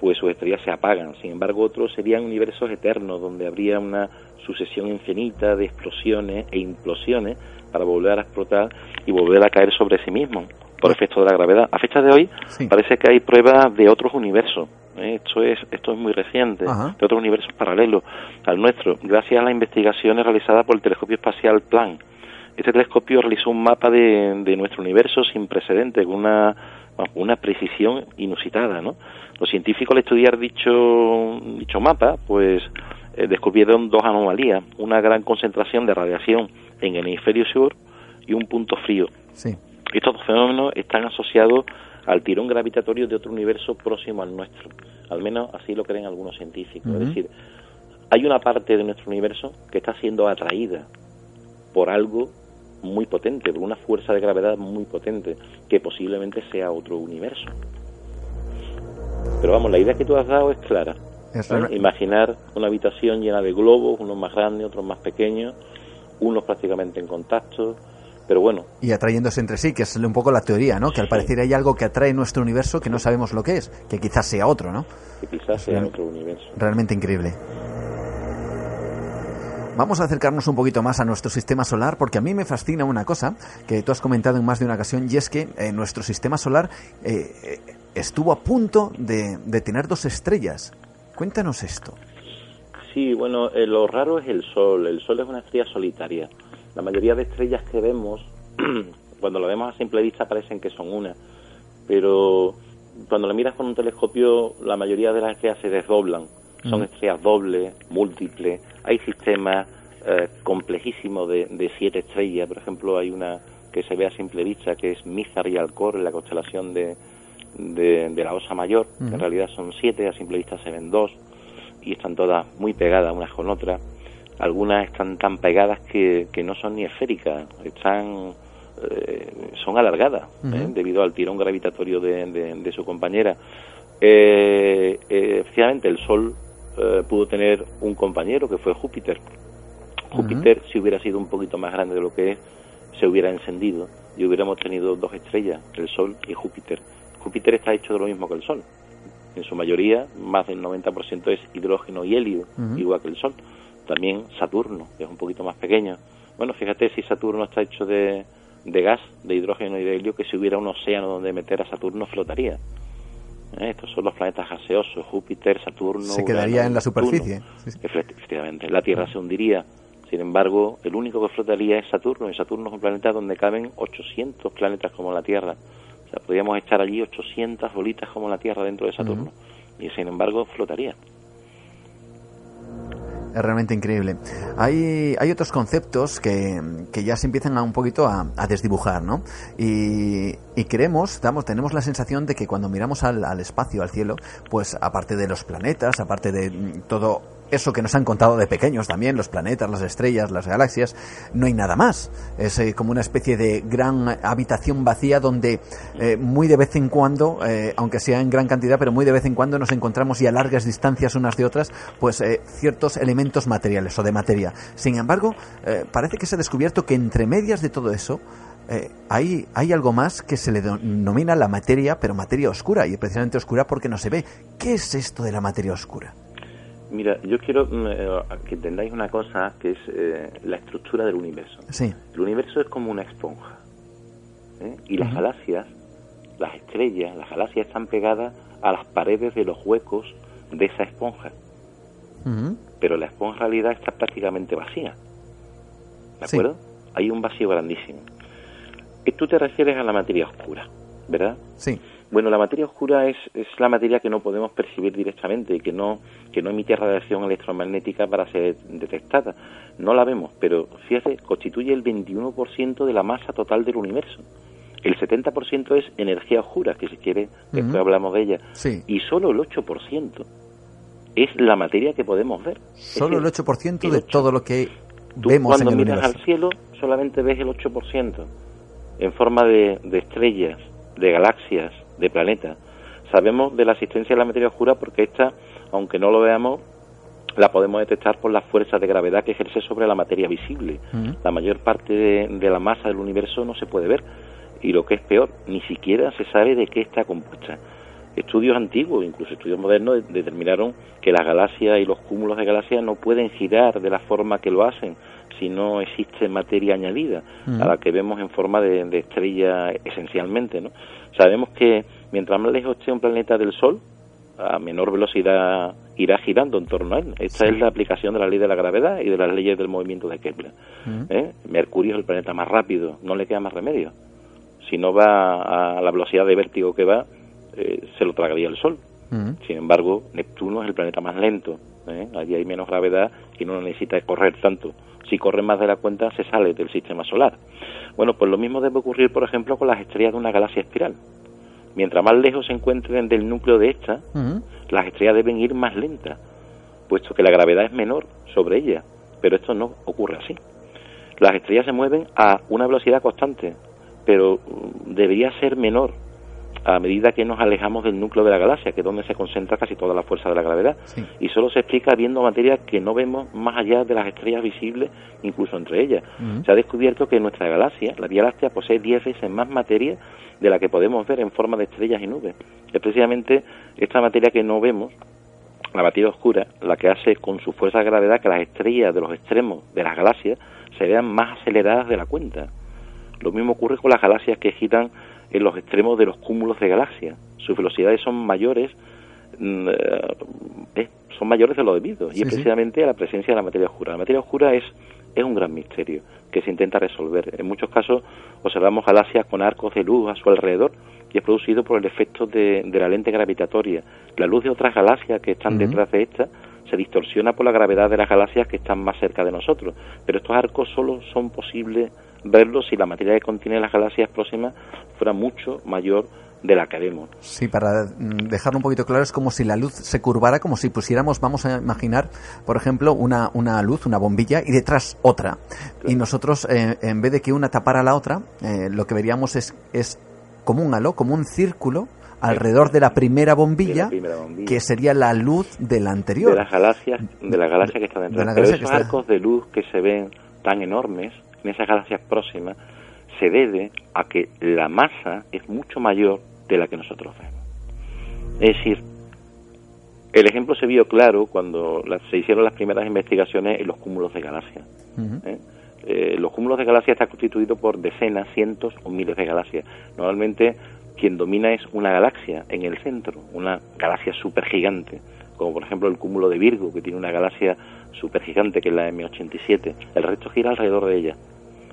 pues sus estrellas se apagan. Sin embargo, otros serían universos eternos, donde habría una sucesión infinita de explosiones e implosiones para volver a explotar y volver a caer sobre sí mismos por efecto de la gravedad. A fecha de hoy parece que hay pruebas de otros universos. Esto es esto es muy reciente, de otros universos paralelos al nuestro, gracias a las investigaciones realizadas por el telescopio espacial Planck este telescopio realizó un mapa de, nuestro universo sin precedentes, con una, una precisión inusitada, ¿no? Los científicos al estudiar dicho, dicho mapa, pues eh, descubrieron dos anomalías, una gran concentración de radiación en el hemisferio sur y un punto frío. Estos dos fenómenos están asociados al tirón gravitatorio de otro universo próximo al nuestro. Al menos así lo creen algunos científicos. Es decir, hay una parte de nuestro universo que está siendo atraída por algo muy potente, por una fuerza de gravedad muy potente, que posiblemente sea otro universo. Pero vamos, la idea que tú has dado es clara. Imaginar una habitación llena de globos, unos más grandes, otros más pequeños, unos prácticamente en contacto, pero bueno. Y atrayéndose entre sí, que es un poco la teoría, ¿no? Que al parecer hay algo que atrae nuestro universo que no sabemos lo que es, que quizás sea otro, ¿no? Que quizás sea otro universo. Realmente increíble. Vamos a acercarnos un poquito más a nuestro sistema solar porque a mí me fascina una cosa que tú has comentado en más de una ocasión y es que eh, nuestro sistema solar eh, estuvo a punto de, tener dos estrellas. Cuéntanos esto. Sí, bueno, eh, lo raro es el Sol. El Sol es una estrella solitaria. La mayoría de estrellas que vemos, cuando la vemos a simple vista, parecen que son una. Pero cuando la miras con un telescopio, la mayoría de las estrellas se desdoblan. Son estrellas dobles, múltiples, hay sistemas eh, complejísimos de, siete estrellas, por ejemplo hay una que se ve a simple vista que es Mizar y Alcor en la constelación de, de, la Osa Mayor, que en realidad son siete, a simple vista se ven dos y están todas muy pegadas unas con otras. Algunas están tan pegadas que, que no son ni esféricas, están eh, son alargadas ¿eh? debido al tirón gravitatorio de, de su compañera. Eh, efectivamente, el Sol eh, pudo tener un compañero que fue Júpiter. Júpiter, si hubiera sido un poquito más grande de lo que es, se hubiera encendido y hubiéramos tenido dos estrellas, el Sol y Júpiter. Júpiter está hecho de lo mismo que el Sol. En su mayoría, más del 90% es hidrógeno y helio, igual que el Sol. También Saturno, que es un poquito más pequeño. Bueno, fíjate si Saturno está hecho de, de gas, de hidrógeno y de helio, que si hubiera un océano donde meter a Saturno flotaría. ¿eh? Estos son los planetas gaseosos, Júpiter, Saturno. Se quedaría en la superficie. Efectivamente, la Tierra se hundiría. Sin embargo, el único que flotaría es Saturno, y Saturno es un planeta donde caben 800 planetas como la Tierra. Podríamos echar allí 800 bolitas como la Tierra dentro de Saturno. Y sin embargo flotaría es realmente increíble. Hay, hay otros conceptos que, que ya se empiezan a un poquito a, desdibujar, ¿no? Y, y creemos, damos, tenemos la sensación de que cuando miramos al, al espacio, al cielo, pues aparte de los planetas, aparte de todo eso que nos han contado de pequeños también, los planetas, las estrellas, las galaxias, no hay nada más. Es eh, como una especie de gran habitación vacía donde eh, muy de vez en cuando, eh, aunque sea en gran cantidad, pero muy de vez en cuando nos encontramos y a largas distancias unas de otras, pues ciertos elementos materiales o de materia. Sin embargo, parece que se ha descubierto que entre medias de todo eso, hay, hay algo más que se le denomina la materia, pero materia oscura, y precisamente oscura porque no se ve. ¿Qué es esto de la materia oscura? Mira, yo quiero mm, eh, que entendáis una cosa que es eh, la estructura del universo. Sí. El universo es como una esponja. ¿eh? Y las galaxias, las estrellas, las galaxias están pegadas a las paredes de los huecos de esa esponja. Pero la esponja en realidad está prácticamente vacía. ¿De acuerdo? Hay un vacío grandísimo. Y tú te refieres a la materia oscura, ¿verdad? Sí. Bueno, la materia oscura es, es la materia que no podemos percibir directamente y que no, que no emite radiación electromagnética para ser detectada. No la vemos, pero fíjate, constituye el 21% de la masa total del universo. El 70% es energía oscura, que si quiere, después hablamos de ella. Y solo el 8% es la materia que podemos ver. Solo el 8%, de todo lo que vemos en el miras al cielo solamente ves el 8% en forma de, de estrellas, de galaxias, de planeta. Sabemos de la existencia de la materia oscura porque esta, aunque no lo veamos, la podemos detectar por las fuerzas de gravedad que ejerce sobre la materia visible. La mayor parte de, la masa del universo no se puede ver y lo que es peor, ni siquiera se sabe de qué está compuesta. Estudios antiguos, incluso estudios modernos, determinaron que las galaxias y los cúmulos de galaxias no pueden girar de la forma que lo hacen si no existe materia añadida a la que vemos en forma de, de estrella esencialmente. ¿no? Sabemos que mientras más lejos esté un planeta del Sol, a menor velocidad irá girando en torno a él. Esta es la aplicación de la ley de la gravedad y de las leyes del movimiento de Kepler. ¿Eh? Mercurio es el planeta más rápido, no le queda más remedio. Si no va a la velocidad de vértigo que va, eh, se lo tragaría el Sol. Sin embargo, Neptuno es el planeta más lento. ¿eh? Allí hay menos gravedad y no necesita correr tanto. Si corre más de la cuenta, se sale del sistema solar. Bueno, pues lo mismo debe ocurrir, por ejemplo, con las estrellas de una galaxia espiral. Mientras más lejos se encuentren del núcleo de esta, las estrellas deben ir más lentas, puesto que la gravedad es menor sobre ellas. Pero esto no ocurre así. Las estrellas se mueven a una velocidad constante, pero mm, debería ser menor a medida que nos alejamos del núcleo de la galaxia, que es donde se concentra casi toda la fuerza de la gravedad. Y solo se explica viendo materia que no vemos más allá de las estrellas visibles, incluso entre ellas. Se ha descubierto que nuestra galaxia, la Vía Láctea, posee 10 veces más materia de la que podemos ver en forma de estrellas y nubes. Es precisamente esta materia que no vemos, la materia oscura, la que hace con su fuerza de gravedad que las estrellas de los extremos de las galaxias se vean más aceleradas de la cuenta. Lo mismo ocurre con las galaxias que giran en los extremos de los cúmulos de galaxias. Sus velocidades son mayores, mm, eh, son mayores de lo debido, y precisamente a la presencia de la materia oscura. La materia oscura es, es un gran misterio que se intenta resolver. En muchos casos observamos galaxias con arcos de luz a su alrededor y es producido por el efecto de, la lente gravitatoria. La luz de otras galaxias que están detrás de esta se distorsiona por la gravedad de las galaxias que están más cerca de nosotros, pero estos arcos solo son posibles verlo si la materia que contiene las galaxias próximas fuera mucho mayor de la que vemos. Sí, para mm, dejarlo un poquito claro, es como si la luz se curvara, como si pusiéramos, vamos a imaginar, por ejemplo, una, una luz, una bombilla, y detrás otra. Y nosotros, eh, en vez de que una tapara la otra, eh, lo que veríamos es, es como un halo, como un círculo, alrededor de la primera bombilla, que sería la luz de la anterior. De las galaxias, de la galaxia que está dentro. De Pero esos arcos de luz que se ven tan enormes, en esas galaxias próximas se debe a que la masa es mucho mayor de la que nosotros vemos. Es decir, el ejemplo se vio claro cuando se hicieron las primeras investigaciones en los cúmulos de galaxias. ¿eh? Eh, los cúmulos de galaxias están constituidos por decenas, cientos o miles de galaxias. Normalmente quien domina es una galaxia en el centro, una galaxia supergigante, como por ejemplo el cúmulo de Virgo, que tiene una galaxia supergigante que es la M87. El resto gira alrededor de ella.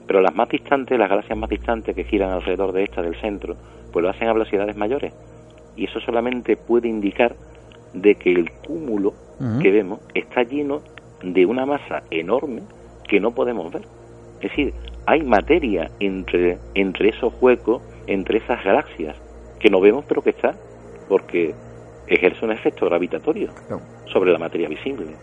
Pero las más distantes, las galaxias más distantes que giran alrededor de esta, del centro, pues lo hacen a velocidades mayores. Y eso solamente puede indicar de que el cúmulo que vemos está lleno de una masa enorme que no podemos ver. Es decir, hay materia entre, entre esos huecos, entre esas galaxias, que no vemos pero que está, porque ejerce un efecto gravitatorio sobre la materia visible.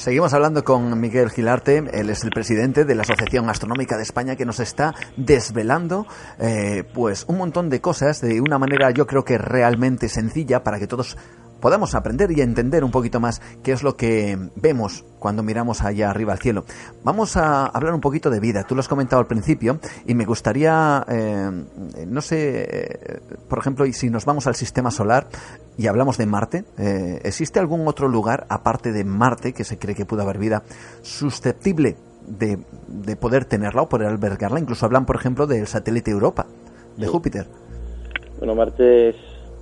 Seguimos hablando con Miguel Gilarte, él es el presidente de la Asociación Astronómica de España que nos está desvelando eh, pues un montón de cosas de una manera yo creo que realmente sencilla para que todos podamos aprender y entender un poquito más qué es lo que vemos cuando miramos allá arriba al cielo. Vamos a hablar un poquito de vida. Tú lo has comentado al principio y me gustaría, eh, no sé, eh, por ejemplo, y si nos vamos al sistema solar y hablamos de Marte, eh, ¿existe algún otro lugar aparte de Marte que se cree que pudo haber vida susceptible de, de poder tenerla o poder albergarla? Incluso hablan, por ejemplo, del satélite Europa, de Júpiter. Bueno, Marte es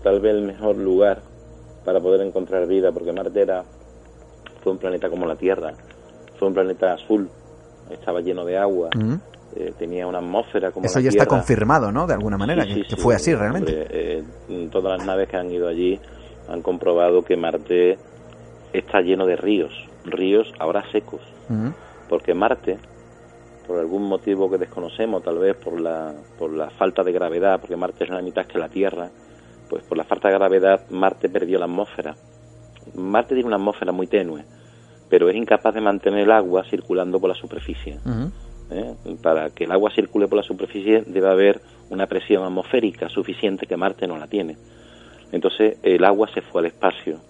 tal vez el mejor lugar para poder encontrar vida, porque Marte era, fue un planeta como la Tierra, fue un planeta azul, estaba lleno de agua, eh, tenía una atmósfera como Eso ya está confirmado, ¿no? De alguna manera, que, fue así realmente. Eh, todas las naves que han ido allí han comprobado que Marte está lleno de ríos, ríos ahora secos, porque Marte, por algún motivo que desconocemos, tal vez por la, por la falta de gravedad, porque Marte es la mitad que la Tierra, pues por la falta de gravedad Marte perdió la atmósfera. Marte tiene una atmósfera muy tenue, pero es incapaz de mantener el agua circulando por la superficie. ¿eh? Para que el agua circule por la superficie debe haber una presión atmosférica suficiente que Marte no la tiene. Entonces el agua se fue al espacio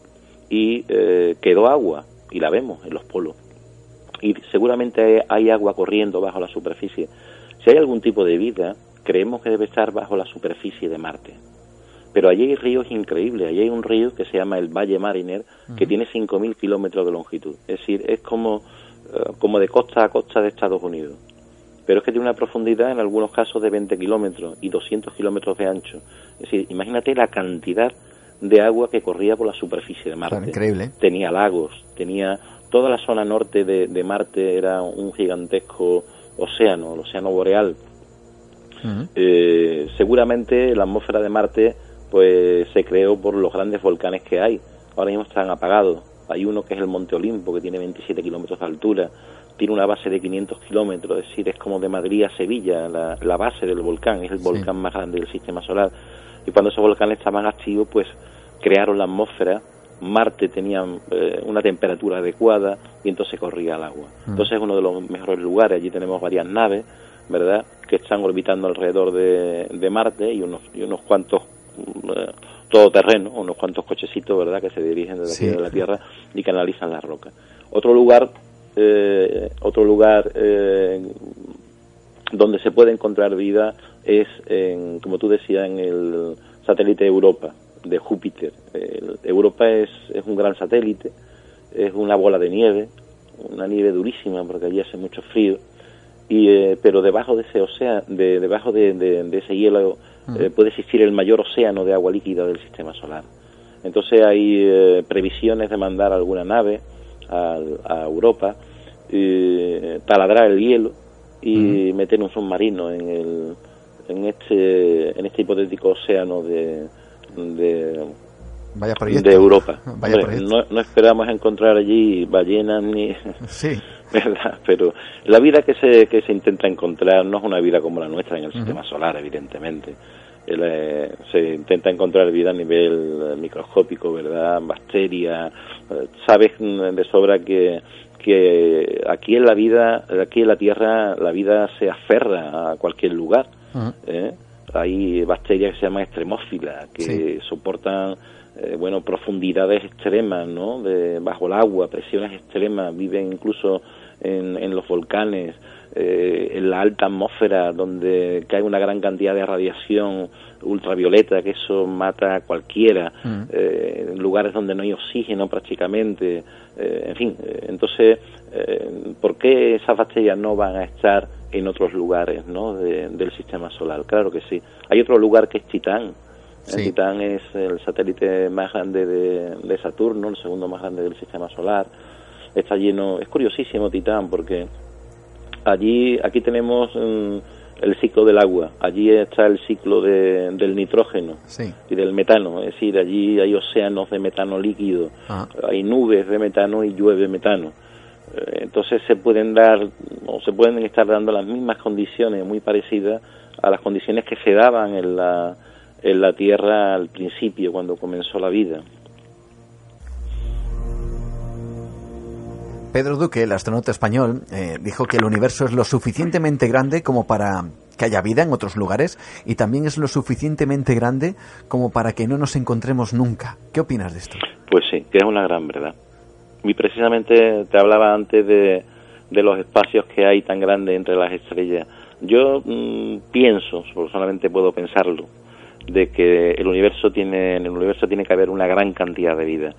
y eh, quedó agua y la vemos en los polos. Y seguramente hay agua corriendo bajo la superficie. Si hay algún tipo de vida, creemos que debe estar bajo la superficie de Marte. Pero allí hay ríos increíbles. Allí hay un río que se llama el Valle Mariner, que tiene 5.000 kilómetros de longitud. Es decir, es como, eh, como de costa a costa de Estados Unidos. Pero es que tiene una profundidad en algunos casos de 20 kilómetros y 200 kilómetros de ancho. Es decir, imagínate la cantidad de agua que corría por la superficie de Marte. increíble. Tenía lagos, tenía toda la zona norte de, Marte era un gigantesco océano, el océano boreal. Eh, seguramente la atmósfera de Marte pues se creó por los grandes volcanes que hay. Ahora mismo están apagados. Hay uno que es el Monte Olimpo, que tiene 27 kilómetros de altura, tiene una base de 500 kilómetros, es decir, es como de Madrid a Sevilla, la, base del volcán, es el volcán más grande del sistema solar. Y cuando esos volcanes estaban activos, pues crearon la atmósfera, Marte tenía eh, una temperatura adecuada y entonces corría el agua. Mm. Entonces es uno de los mejores lugares, allí tenemos varias naves, ¿verdad?, que están orbitando alrededor de, de Marte y unos, y unos cuantos eh, todo terreno, unos cuantos cochecitos, ¿verdad?, que se dirigen desde aquí de la Tierra y que analizan las rocas. Otro lugar, eh, otro lugar eh, donde se puede encontrar vida es, en, como tú decías, en el satélite Europa de Júpiter. Europa es, es un gran satélite, es una bola de nieve, una nieve durísima porque allí hace mucho frío, y, pero debajo de ese océano, de, debajo de, de ese hielo eh, puede existir el mayor océano de agua líquida del sistema solar. Entonces hay eh, previsiones de mandar alguna nave a, Europa, eh, taladrar el hielo y meter un submarino en, el, en, este, en este hipotético océano de, de, de Europa. no, no, esperamos encontrar allí ballenas ni... Sí. ¿verdad? Pero la vida que se, que se intenta encontrar no es una vida como la nuestra en el sistema solar, evidentemente. Eh, se intenta encontrar vida a nivel microscópico, ¿verdad? Bacterias. Eh, sabes de sobra que, que aquí en la vida, aquí en la Tierra, la vida se aferra a cualquier lugar. ¿eh? Hay bacterias que se llaman extremófilas, que soportan bueno, profundidades extremas, ¿no? De, bajo el agua, presiones extremas, viven incluso en, en los volcanes, eh, en la alta atmósfera donde cae una gran cantidad de radiación ultravioleta, que eso mata a cualquiera, mm. eh, en lugares donde no hay oxígeno prácticamente, eh, en fin, entonces, ¿por qué esas bacterias no van a estar en otros lugares ¿no? del sistema solar? Claro que sí. Hay otro lugar que es Titán. Titán es el satélite más grande de, de Saturno, el segundo más grande del sistema solar está lleno, es curiosísimo Titán porque allí, aquí tenemos mm, el ciclo del agua, allí está el ciclo del nitrógeno y del metano, es decir, allí hay océanos de metano líquido, ah. hay nubes de metano y llueve metano. Eh, entonces se pueden dar o se pueden estar dando las mismas condiciones muy parecidas a las condiciones que se daban en la, en la Tierra al principio, cuando comenzó la vida. Pedro Duque, el astronauta español, eh, dijo que el universo es lo suficientemente grande como para que haya vida en otros lugares y también es lo suficientemente grande como para que no nos encontremos nunca. ¿Qué opinas de esto? Pues sí, que es una gran verdad. Y precisamente te hablaba antes de, de los espacios que hay tan grandes entre las estrellas. Yo mm, pienso, solamente puedo pensarlo, de que el universo tiene, en el universo tiene que haber una gran cantidad de vida.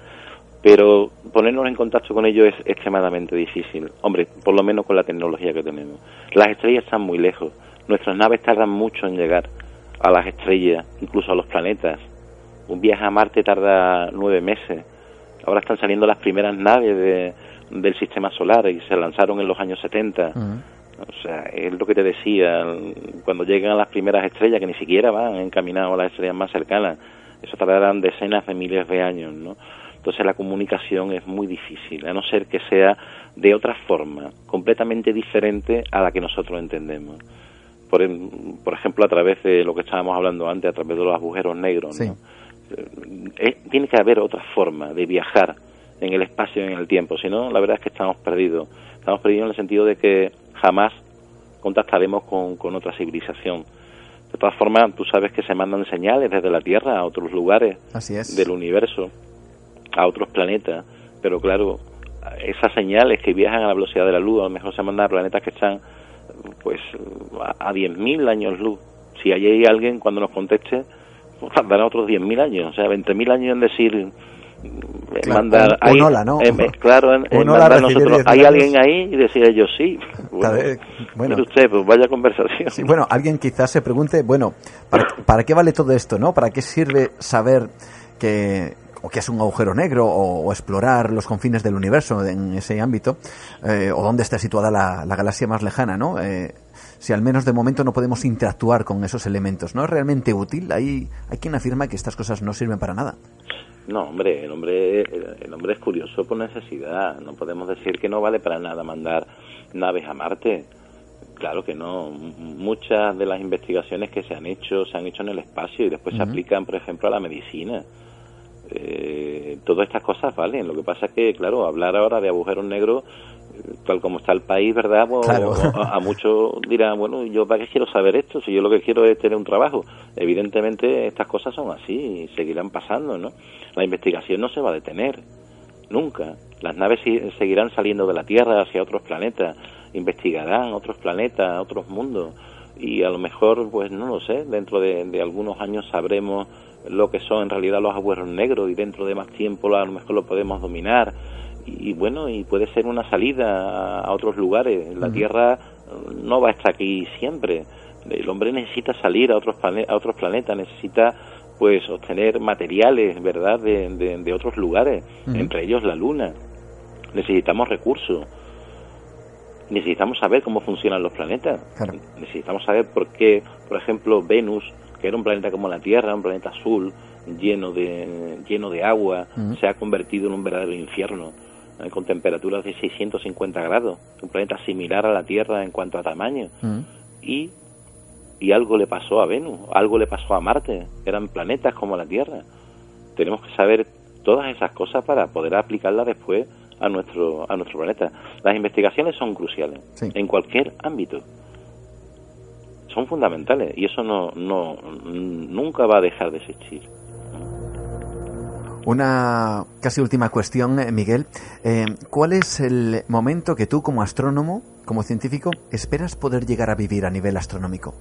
Pero ponernos en contacto con ello es extremadamente difícil. Hombre, por lo menos con la tecnología que tenemos. Las estrellas están muy lejos. Nuestras naves tardan mucho en llegar a las estrellas, incluso a los planetas. Un viaje a Marte tarda nueve meses. Ahora están saliendo las primeras naves del sistema solar y se lanzaron en los años 70. O sea, es lo que te decía, cuando llegan a las primeras estrellas, que ni siquiera van encaminados a las estrellas más cercanas, eso tardarán decenas de miles de años, ¿no? Entonces la comunicación es muy difícil, a no ser que sea de otra forma, completamente diferente a la que nosotros entendemos. Por, por ejemplo, a través de lo que estábamos hablando antes, a través de los agujeros negros, ¿no? Eh, tiene que haber otra forma de viajar en el espacio y en el tiempo, si no, la verdad es que estamos perdidos. Estamos perdidos en el sentido de que jamás contactaremos con, con otra civilización. De todas formas, tú sabes que se mandan señales desde la Tierra a otros lugares del universo, a otros planetas, pero claro, esas señales que viajan a la velocidad de la luz, a lo mejor se mandan a planetas que están pues a 10.000 años luz. Si hay alguien cuando nos conteste, pues tardará otros 10.000 años, o sea, 20.000 años en decir Claro, mandar ahí, ¿no? claro, nosotros, hay alguien ahí y decir ellos sí. Bueno, usted, pues vaya conversación. Sí, bueno, alguien quizás se pregunte, bueno, ¿para, ¿para qué vale todo esto, no? ¿Para qué sirve saber que o que es un agujero negro o, explorar los confines del universo en ese ámbito eh, o dónde está situada la, galaxia más lejana, ¿no? Eh, si al menos de momento no podemos interactuar con esos elementos, ¿no es realmente útil? Hay, hay quien afirma que estas cosas no sirven para nada. No, hombre, el hombre, el hombre es curioso por necesidad. No podemos decir que no vale para nada mandar naves a Marte. Claro que no. Muchas de las investigaciones que se han hecho se han hecho en el espacio y después se aplican, por ejemplo, a la medicina. Eh, todas estas cosas valen. Lo que pasa es que, claro, hablar ahora de agujeros negros tal como está el país, ¿verdad? Pues, a, muchos dirán, bueno, yo para qué quiero saber esto, si yo lo que quiero es tener un trabajo. Evidentemente estas cosas son así y seguirán pasando, ¿no? La investigación no se va a detener, nunca. Las naves seguirán saliendo de la Tierra hacia otros planetas, investigarán otros planetas, otros mundos y a lo mejor, pues no lo sé, dentro de, de algunos años sabremos lo que son en realidad los agujeros negros y dentro de más tiempo a lo mejor lo podemos dominar y bueno, y puede ser una salida a otros lugares. La Tierra no va a estar aquí siempre. El hombre necesita salir a otros, a otros planetas, necesita pues obtener materiales, ¿verdad?, de, de, otros lugares, entre ellos la Luna. Necesitamos recursos. Necesitamos saber cómo funcionan los planetas. Necesitamos saber por qué, por ejemplo, Venus, que era un planeta como la Tierra, un planeta azul, lleno de, lleno de agua, se ha convertido en un verdadero infierno eh, con temperaturas de 650 grados, un planeta similar a la Tierra en cuanto a tamaño. Y, y algo le pasó a Venus, algo le pasó a Marte, eran planetas como la Tierra. Tenemos que saber todas esas cosas para poder aplicarlas después a nuestro, a nuestro planeta. Las investigaciones son cruciales en cualquier ámbito. Son fundamentales y eso no, no, nunca va a dejar de existir. Una casi última cuestión, eh, Miguel. Eh, ¿Cuál es el momento que tú como astrónomo, como científico, esperas poder llegar a vivir a nivel astronómico?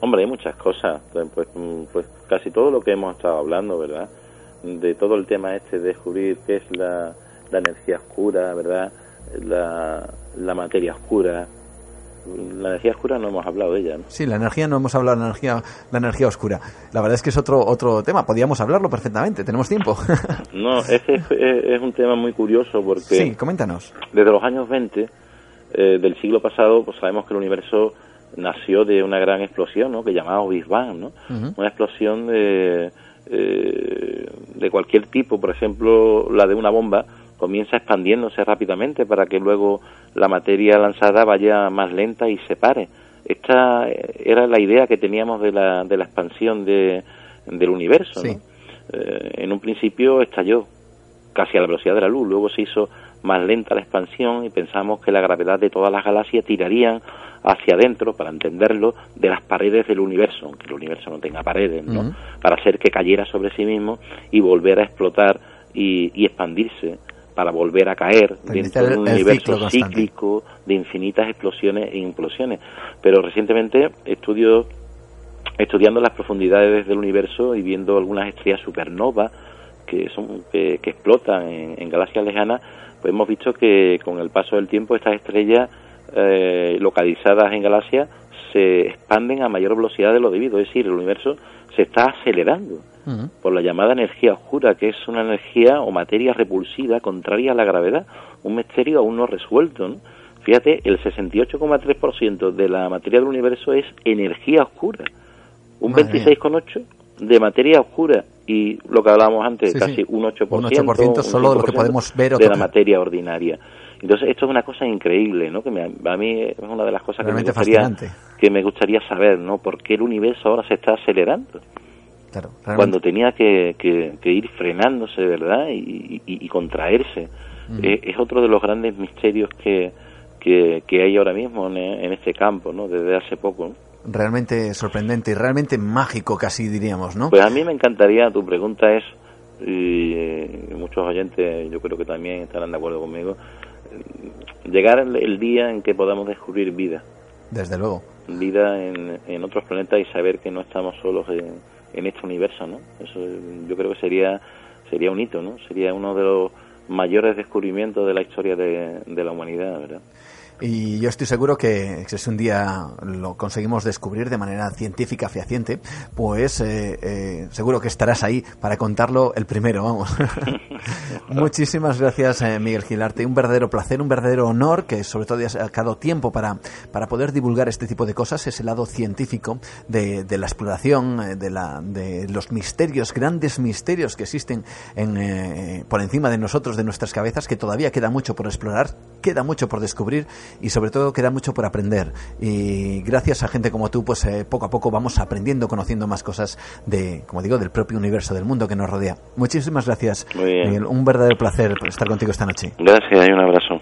Hombre, hay muchas cosas. Pues, pues, pues, casi todo lo que hemos estado hablando, ¿verdad? De todo el tema este de descubrir qué es la, energía oscura, ¿verdad? La, la materia oscura, la energía oscura no hemos hablado de ella. ¿no? Sí, la energía no hemos hablado de la energía, la energía oscura. La verdad es que es otro otro tema. Podríamos hablarlo perfectamente. Tenemos tiempo. no, es que es, un tema muy curioso porque. Sí, coméntanos. Desde los años 20 eh, del siglo pasado, pues sabemos que el universo nació de una gran explosión, ¿no? Que llamamos Big Bang, ¿no? Una explosión de eh, de cualquier tipo, por ejemplo, la de una bomba comienza expandiéndose rápidamente para que luego la materia lanzada vaya más lenta y se pare. Esta era la idea que teníamos de la, de la expansión de, del universo. ¿no? Eh, en un principio estalló casi a la velocidad de la luz, luego se hizo más lenta la expansión y pensamos que la gravedad de todas las galaxias tirarían hacia adentro, para entenderlo, de las paredes del universo, aunque el universo no tenga paredes, ¿no? Para hacer que cayera sobre sí mismo y volver a explotar y, y expandirse para volver a caer dentro de un universo cíclico de infinitas explosiones e implosiones. Pero recientemente estudio, estudiando las profundidades del universo y viendo algunas estrellas supernovas que son que, explotan en, galaxias lejanas, pues hemos visto que con el paso del tiempo estas estrellas eh, localizadas en galaxias se expanden a mayor velocidad de lo debido, es decir, el universo se está acelerando por la llamada energía oscura, que es una energía o materia repulsiva contraria a la gravedad, un misterio aún no resuelto. Fíjate, el 68,3% de la materia del universo es energía oscura, un 26,8% de materia oscura y lo que hablábamos antes, casi un 8%, un 8% solo de lo que podemos ver de la materia ordinaria. Entonces esto es una cosa increíble, ¿no? Que a mí es una de las cosas que me gustaría que me gustaría saber, ¿no? ¿Por qué el universo ahora se está acelerando? Cuando tenía que, que, ir frenándose, ¿verdad? Y, contraerse. es, otro de los grandes misterios que, que, hay ahora mismo en, en, este campo, ¿no? Desde hace poco. Realmente sorprendente y realmente mágico, casi diríamos, ¿no? Pues a mí me encantaría, tu pregunta es, y eh, muchos oyentes yo creo que también estarán de acuerdo conmigo, llegar el, día en que podamos descubrir vida. Desde luego. Vida en, en otros planetas y saber que no estamos solos en, en este universo, ¿no? Eso yo creo que sería sería un hito, ¿no? Sería uno de los mayores descubrimientos de la historia de, de la humanidad, ¿verdad? Y yo estoy seguro que si un día lo conseguimos descubrir de manera científica fehaciente, pues eh, eh, seguro que estarás ahí para contarlo el primero, vamos. Muchísimas gracias, eh, Miguel Gilarte. Un verdadero placer, un verdadero honor que sobre todo hayas sacado tiempo para, para poder divulgar este tipo de cosas, ese lado científico de, de la exploración, de, la, de los misterios, grandes misterios que existen en, por encima de nosotros, de nuestras cabezas, que todavía queda mucho por explorar, queda mucho por descubrir y sobre todo queda mucho por aprender. Y gracias a gente como tú, pues eh, poco a poco vamos aprendiendo, conociendo más cosas de, como digo, del propio universo, del mundo que nos rodea. Muchísimas gracias, Miguel. Un verdadero placer estar contigo esta noche. Gracias y un abrazo.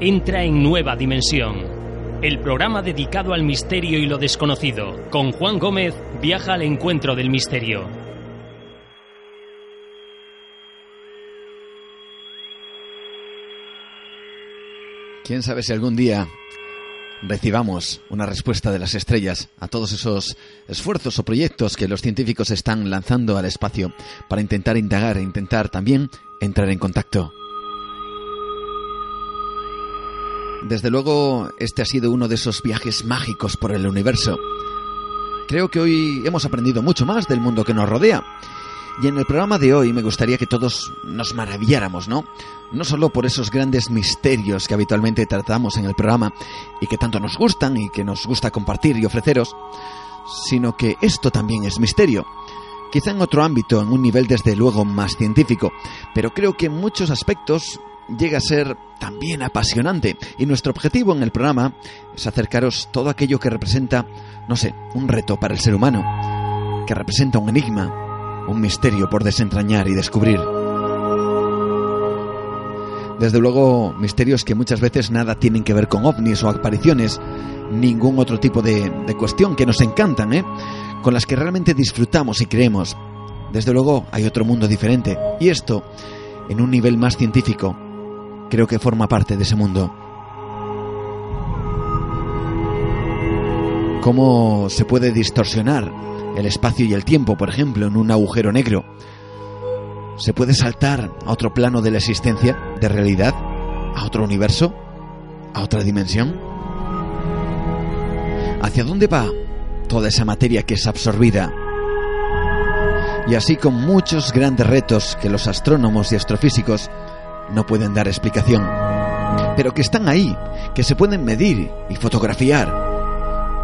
Entra en Nueva Dimensión. El programa dedicado al misterio y lo desconocido. Con Juan Gómez viaja al encuentro del misterio. Quién sabe si algún día recibamos una respuesta de las estrellas a todos esos esfuerzos o proyectos que los científicos están lanzando al espacio para intentar indagar e intentar también entrar en contacto. Desde luego, este ha sido uno de esos viajes mágicos por el universo. Creo que hoy hemos aprendido mucho más del mundo que nos rodea y en el programa de hoy me gustaría que todos nos maravilláramos, ¿no? No solo por esos grandes misterios que habitualmente tratamos en el programa y que tanto nos gustan y que nos gusta compartir y ofreceros, sino que esto también es misterio. Quizá en otro ámbito, en un nivel desde luego más científico, pero creo que en muchos aspectos llega a ser también apasionante y nuestro objetivo en el programa es acercaros todo aquello que representa, no sé, un reto para el ser humano, que representa un enigma, un misterio por desentrañar y descubrir. Desde luego, misterios que muchas veces nada tienen que ver con ovnis o apariciones, ningún otro tipo de, cuestión que nos encantan, ¿eh? con las que realmente disfrutamos y creemos. Desde luego, hay otro mundo diferente, y esto, en un nivel más científico, creo que forma parte de ese mundo. ¿Cómo se puede distorsionar el espacio y el tiempo, por ejemplo, en un agujero negro. ¿Se puede saltar a otro plano de la existencia, de realidad, a otro universo? a otra dimensión? ¿Hacia dónde va toda esa materia que es absorbida? Y así con muchos grandes retos que los astrónomos y astrofísicos no pueden dar explicación, pero que están ahí, que se pueden medir y fotografiar.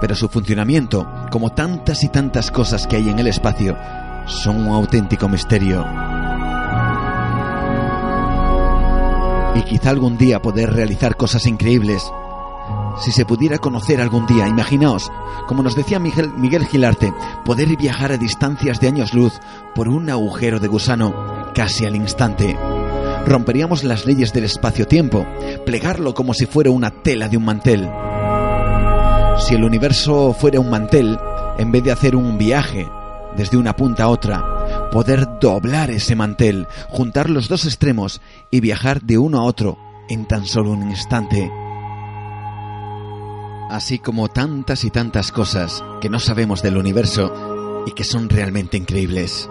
Pero su funcionamiento, como tantas y tantas cosas que hay en el espacio, son un auténtico misterio. Y quizá algún día poder realizar cosas increíbles. Si se pudiera conocer algún día, imaginaos, como nos decía Miguel, Miguel Gilarte, poder viajar a distancias de años luz por un agujero de gusano casi al instante. Romperíamos las leyes del espacio-tiempo, plegarlo como si fuera una tela de un mantel. Si el universo fuera un mantel, en vez de hacer un viaje desde una punta a otra, poder doblar ese mantel, juntar los dos extremos y viajar de uno a otro en tan solo un instante. Así como tantas y tantas cosas que no sabemos del universo y que son realmente increíbles.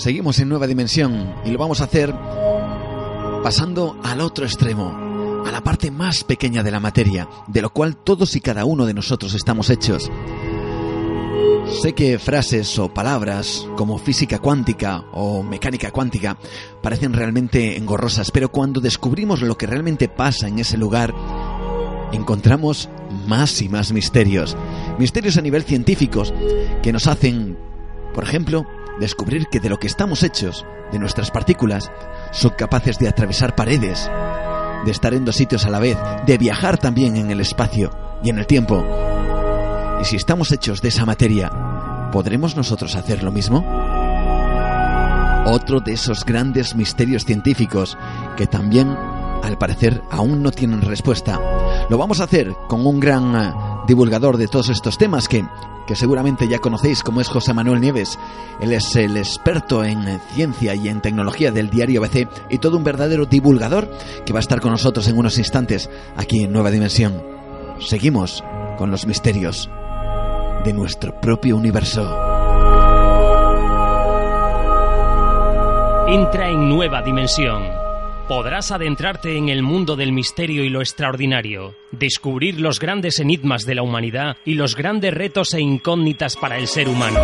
Seguimos en Nueva Dimensión y lo vamos a hacer pasando al otro extremo, a la parte más pequeña de la materia, de lo cual todos y cada uno de nosotros estamos hechos. Sé que frases o palabras como física cuántica o mecánica cuántica parecen realmente engorrosas, pero cuando descubrimos lo que realmente pasa en ese lugar, encontramos más y más misterios. Misterios a nivel científicos que nos hacen, por ejemplo, descubrir que de lo que estamos hechos, de nuestras partículas, son capaces de atravesar paredes, de estar en dos sitios a la vez, de viajar también en el espacio y en el tiempo. Y si estamos hechos de esa materia, ¿podremos nosotros hacer lo mismo? Otro de esos grandes misterios científicos que también, al parecer, aún no tienen respuesta. Lo vamos a hacer con un gran eh, divulgador de todos estos temas que, que seguramente ya conocéis, como es José Manuel Nieves. Él es el experto en ciencia y en tecnología del diario ABC y todo un verdadero divulgador que va a estar con nosotros en unos instantes aquí en Nueva Dimensión. Seguimos con los misterios de nuestro propio universo. Entra en Nueva Dimensión podrás adentrarte en el mundo del misterio y lo extraordinario, descubrir los grandes enigmas de la humanidad y los grandes retos e incógnitas para el ser humano.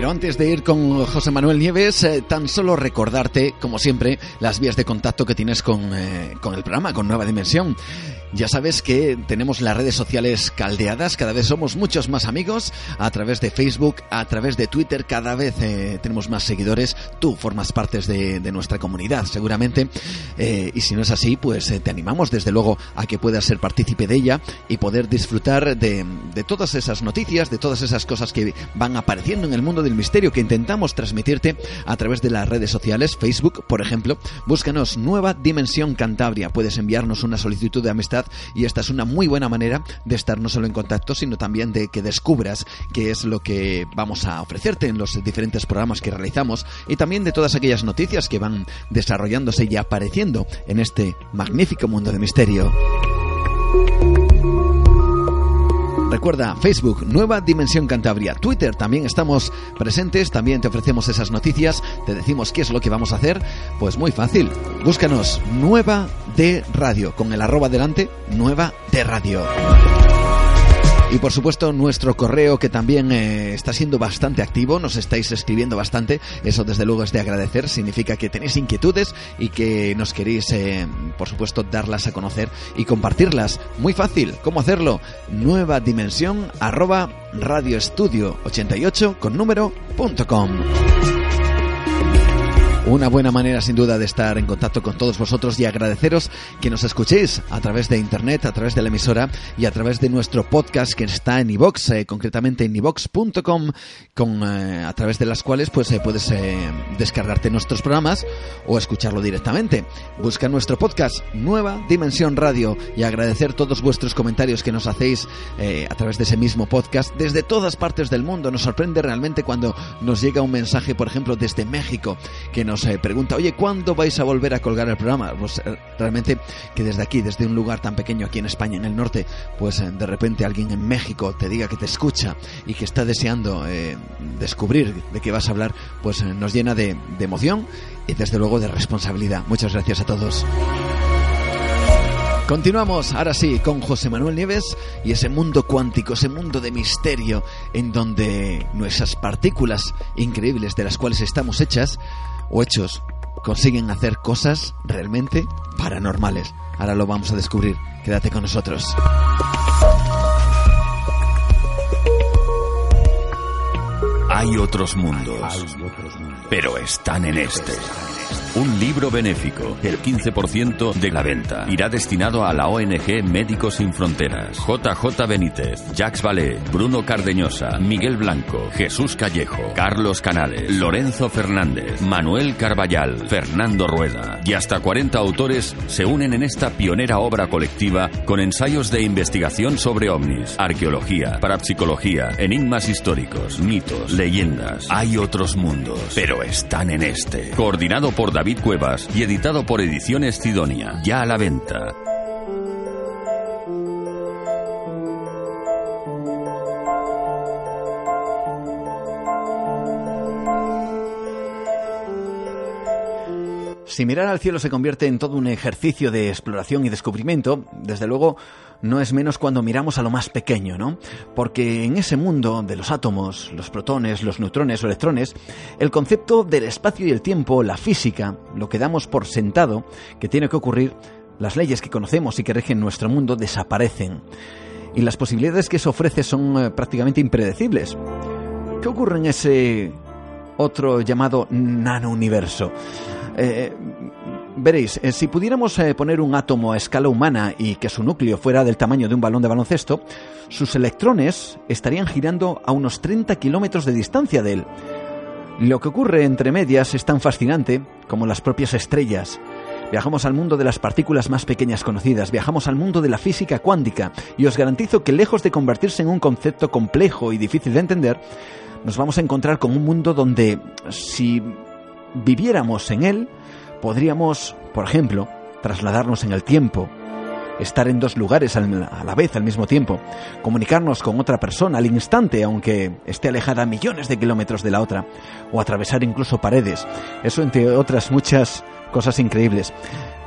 Pero antes de ir con José Manuel Nieves, eh, tan solo recordarte, como siempre, las vías de contacto que tienes con, eh, con el programa, con Nueva Dimensión. Ya sabes que tenemos las redes sociales caldeadas, cada vez somos muchos más amigos, a través de Facebook, a través de Twitter, cada vez eh, tenemos más seguidores, tú formas parte de, de nuestra comunidad seguramente, eh, y si no es así, pues eh, te animamos desde luego a que puedas ser partícipe de ella y poder disfrutar de, de todas esas noticias, de todas esas cosas que van apareciendo en el mundo del misterio que intentamos transmitirte a través de las redes sociales, Facebook, por ejemplo, búscanos Nueva Dimensión Cantabria, puedes enviarnos una solicitud de amistad y esta es una muy buena manera de estar no solo en contacto, sino también de que descubras qué es lo que vamos a ofrecerte en los diferentes programas que realizamos y también de todas aquellas noticias que van desarrollándose y apareciendo en este magnífico mundo de misterio. Recuerda, Facebook, Nueva Dimensión Cantabria, Twitter, también estamos presentes, también te ofrecemos esas noticias, te decimos qué es lo que vamos a hacer, pues muy fácil, búscanos Nueva de Radio, con el arroba delante, Nueva de Radio. Y por supuesto nuestro correo que también eh, está siendo bastante activo, nos estáis escribiendo bastante, eso desde luego es de agradecer, significa que tenéis inquietudes y que nos queréis eh, por supuesto darlas a conocer y compartirlas. Muy fácil, ¿cómo hacerlo? Nueva dimensión arroba radioestudio 88 con número punto com. Una buena manera sin duda de estar en contacto con todos vosotros y agradeceros que nos escuchéis a través de internet, a través de la emisora y a través de nuestro podcast que está en iVox, eh, concretamente en iVox.com, con eh, a través de las cuales pues eh, puedes eh, descargarte nuestros programas o escucharlo directamente. Busca nuestro podcast Nueva Dimensión Radio y agradecer todos vuestros comentarios que nos hacéis eh, a través de ese mismo podcast desde todas partes del mundo. Nos sorprende realmente cuando nos llega un mensaje, por ejemplo, desde México, que nos nos eh, pregunta, oye, ¿cuándo vais a volver a colgar el programa? Pues eh, realmente que desde aquí, desde un lugar tan pequeño aquí en España, en el norte, pues eh, de repente alguien en México te diga que te escucha y que está deseando descubrir de qué vas a hablar, pues nos llena de, de emoción y desde luego de responsabilidad. Muchas gracias a todos. Continuamos ahora sí con José Manuel Nieves y ese mundo cuántico, ese mundo de misterio en donde nuestras partículas increíbles de las cuales estamos hechas o hechos consiguen hacer cosas realmente paranormales. Ahora lo vamos a descubrir. Quédate con nosotros. Hay otros mundos, pero están en este. Un libro benéfico, el 15% de la venta, irá destinado a la ONG Médicos Sin Fronteras. JJ Benítez, Jacques Vallée, Bruno Cardeñosa, Miguel Blanco, Jesús Callejo, Carlos Canales, Lorenzo Fernández, Manuel Carballal, Fernando Rueda y hasta 40 autores se unen en esta pionera obra colectiva con ensayos de investigación sobre ovnis, arqueología, parapsicología, enigmas históricos, mitos, leyendas. Hay otros mundos, pero están en este. Coordinado por David Cuevas y editado por Ediciones Sidonia. Ya a la venta. Si mirar al cielo se convierte en todo un ejercicio de exploración y descubrimiento, desde luego no es menos cuando miramos a lo más pequeño, ¿no? Porque en ese mundo de los átomos, los protones, los neutrones o electrones, el concepto del espacio y el tiempo, la física, lo que damos por sentado que tiene que ocurrir, las leyes que conocemos y que rigen nuestro mundo desaparecen. Y las posibilidades que se ofrece son eh, prácticamente impredecibles. ¿Qué ocurre en ese otro llamado nanouniverso? Eh, Veréis, eh, si pudiéramos eh, poner un átomo a escala humana y que su núcleo fuera del tamaño de un balón de baloncesto, sus electrones estarían girando a unos 30 kilómetros de distancia de él. Lo que ocurre entre medias es tan fascinante como las propias estrellas. Viajamos al mundo de las partículas más pequeñas conocidas, viajamos al mundo de la física cuántica y os garantizo que lejos de convertirse en un concepto complejo y difícil de entender, nos vamos a encontrar con un mundo donde si viviéramos en él, podríamos, por ejemplo, trasladarnos en el tiempo, estar en dos lugares a la vez al mismo tiempo, comunicarnos con otra persona al instante, aunque esté alejada millones de kilómetros de la otra, o atravesar incluso paredes. Eso entre otras muchas cosas increíbles.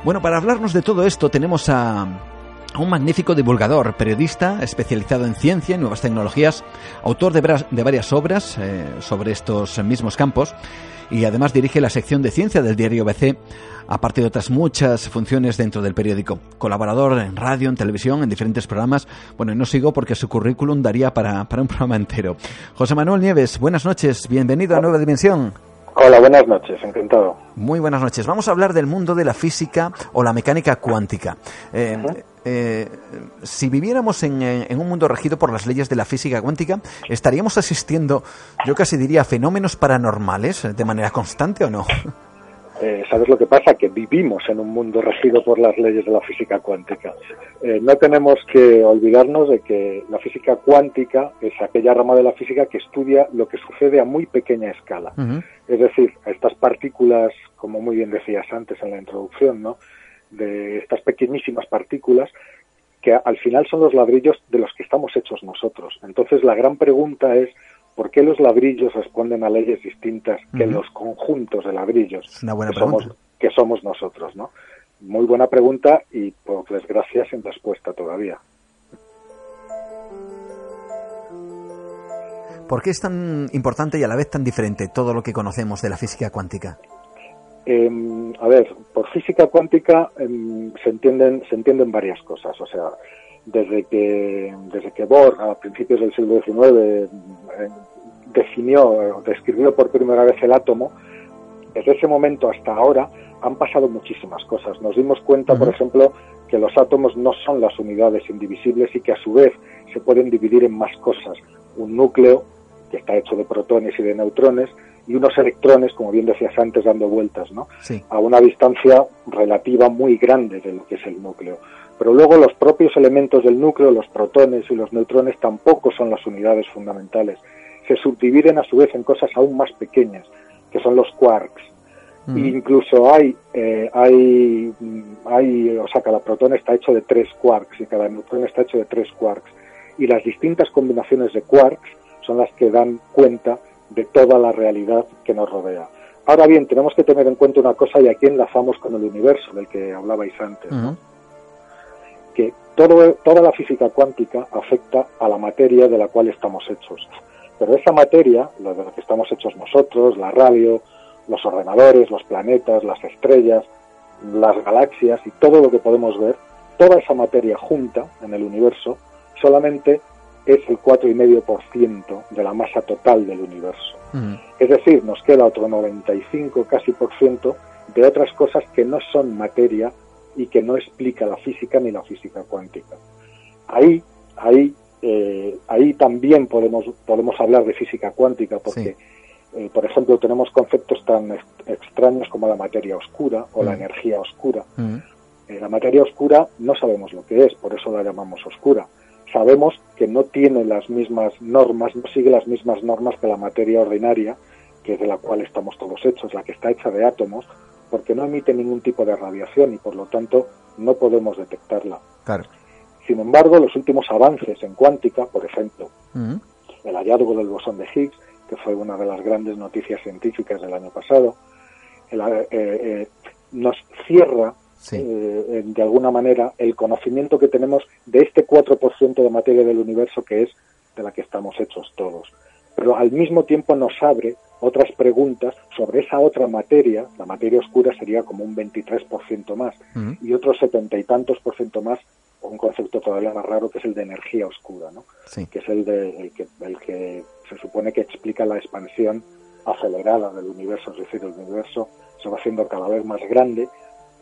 Bueno, para hablarnos de todo esto tenemos a, un magnífico divulgador, periodista especializado en ciencia y nuevas tecnologías, autor de, varias obras eh, sobre estos mismos campos y además dirige la sección de ciencia del diario BC, aparte de otras muchas funciones dentro del periódico. Colaborador en radio, en televisión, en diferentes programas. Bueno, no sigo porque su currículum daría para, para un programa entero. José Manuel Nieves, buenas noches, bienvenido a Nueva Dimensión. Hola, buenas noches, encantado. Muy buenas noches. Vamos a hablar del mundo de la física o la mecánica cuántica. Eh, eh, si viviéramos en, en, un mundo regido por las leyes de la física cuántica, ¿estaríamos asistiendo, yo casi diría, a fenómenos paranormales de manera constante o no? Eh, ¿Sabes lo que pasa? Que vivimos en un mundo regido por las leyes de la física cuántica. Eh, no tenemos que olvidarnos de que la física cuántica es aquella rama de la física que estudia lo que sucede a muy pequeña escala. Es decir, a estas partículas, como muy bien decías antes en la introducción, ¿no? De estas pequeñísimas partículas que al final son los ladrillos de los que estamos hechos nosotros. Entonces la gran pregunta es ¿Por qué los ladrillos responden a leyes distintas que los conjuntos de ladrillos que, somos, que somos nosotros? ¿no? Muy buena pregunta y, por desgracia, sin respuesta todavía. ¿Por qué es tan importante y a la vez tan diferente todo lo que conocemos de la física cuántica? Em, a ver, por física cuántica em, se entienden se entienden varias cosas. O sea, desde que, desde que Bohr, a principios del siglo XIX, eh, definió, describió por primera vez el átomo, desde ese momento hasta ahora han pasado muchísimas cosas. Nos dimos cuenta, por ejemplo, que los átomos no son las unidades indivisibles y que a su vez se pueden dividir en más cosas. Un núcleo, que está hecho de protones y de neutrones, y unos electrones, como bien decías antes, dando vueltas, ¿no? A una distancia relativa muy grande de lo que es el núcleo. Pero luego los propios elementos del núcleo, los protones y los neutrones, tampoco son las unidades fundamentales. Se subdividen a su vez en cosas aún más pequeñas, que son los quarks. Incluso hay, eh, hay, hay, o sea, cada protón está hecho de tres quarks y cada neutrón está hecho de tres quarks. Y las distintas combinaciones de quarks son las que dan cuenta de toda la realidad que nos rodea. Ahora bien, tenemos que tener en cuenta una cosa y aquí enlazamos con el universo del que hablabais antes, que todo, toda la física cuántica afecta a la materia de la cual estamos hechos. Pero esa materia, la de la que estamos hechos nosotros, la radio, los ordenadores, los planetas, las estrellas, las galaxias y todo lo que podemos ver, toda esa materia junta en el universo solamente es el 4,5% de la masa total del universo. Es decir, nos queda otro 95 casi por ciento de otras cosas que no son materia y que no explica la física ni la física cuántica. Ahí, ahí, eh, ahí también podemos, podemos hablar de física cuántica porque eh, por ejemplo, tenemos conceptos tan extraños como la materia oscura o la energía oscura. Eh, la materia oscura no sabemos lo que es, por eso la llamamos oscura. Sabemos que no tiene las mismas normas, no sigue las mismas normas que la materia ordinaria, que es de la cual estamos todos hechos, la que está hecha de átomos, porque no emite ningún tipo de radiación y por lo tanto no podemos detectarla. Sin embargo, los últimos avances en cuántica, por ejemplo, el hallazgo del bosón de Higgs, que fue una de las grandes noticias científicas del año pasado, eh, eh, nos cierra eh, de alguna manera el conocimiento que tenemos de este 4% de materia del universo que es de la que estamos hechos todos. Pero al mismo tiempo nos abre otras preguntas sobre esa otra materia, la materia oscura sería como un 23% más, y otros setenta y tantos por ciento más un concepto todavía más raro que es el de energía oscura, ¿no? que es el, de, que, el que se supone que explica la expansión acelerada del universo, es decir, el universo se va haciendo cada vez más grande,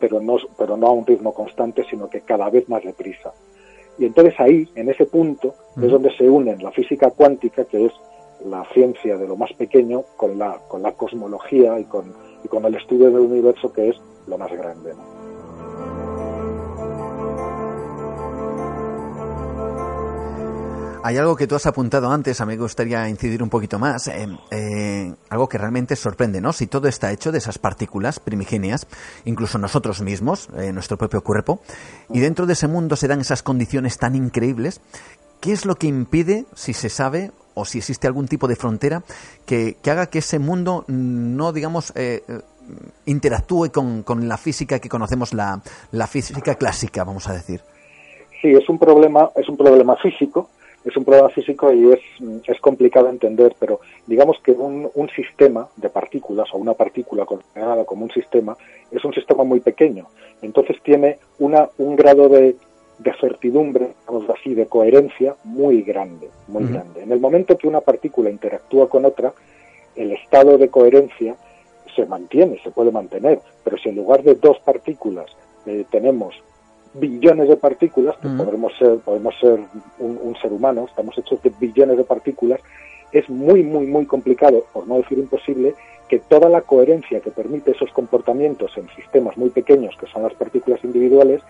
pero no, pero no a un ritmo constante, sino que cada vez más deprisa. Y entonces ahí, en ese punto, es donde se unen la física cuántica, que es la ciencia de lo más pequeño, con la, con la cosmología y con, y con el estudio del universo, que es lo más grande. ¿no? Hay algo que tú has apuntado antes, a mí me gustaría incidir un poquito más, eh, eh, algo que realmente sorprende, ¿no? Si todo está hecho de esas partículas primigenias, incluso nosotros mismos, eh, nuestro propio cuerpo, y dentro de ese mundo se dan esas condiciones tan increíbles, ¿qué es lo que impide, si se sabe, o si existe algún tipo de frontera, que, haga que ese mundo no, digamos, interactúe con, la física que conocemos, la, la física clásica, vamos a decir? Sí, es un problema, es un problema físico, es un problema físico y es, es complicado entender, pero digamos que un, un, sistema de partículas o una partícula considerada como un sistema es un sistema muy pequeño. Entonces tiene una, un grado de, de certidumbre, digamos así, de coherencia muy grande, muy grande. En el momento que una partícula interactúa con otra, el estado de coherencia se mantiene, se puede mantener, pero si en lugar de dos partículas eh, tenemos billones de partículas, que podemos ser, podemos ser un, ser humano, estamos hechos de billones de partículas, es muy, muy, muy complicado, por no decir imposible, que toda la coherencia que permite esos comportamientos en sistemas muy pequeños, que son las partículas individuales,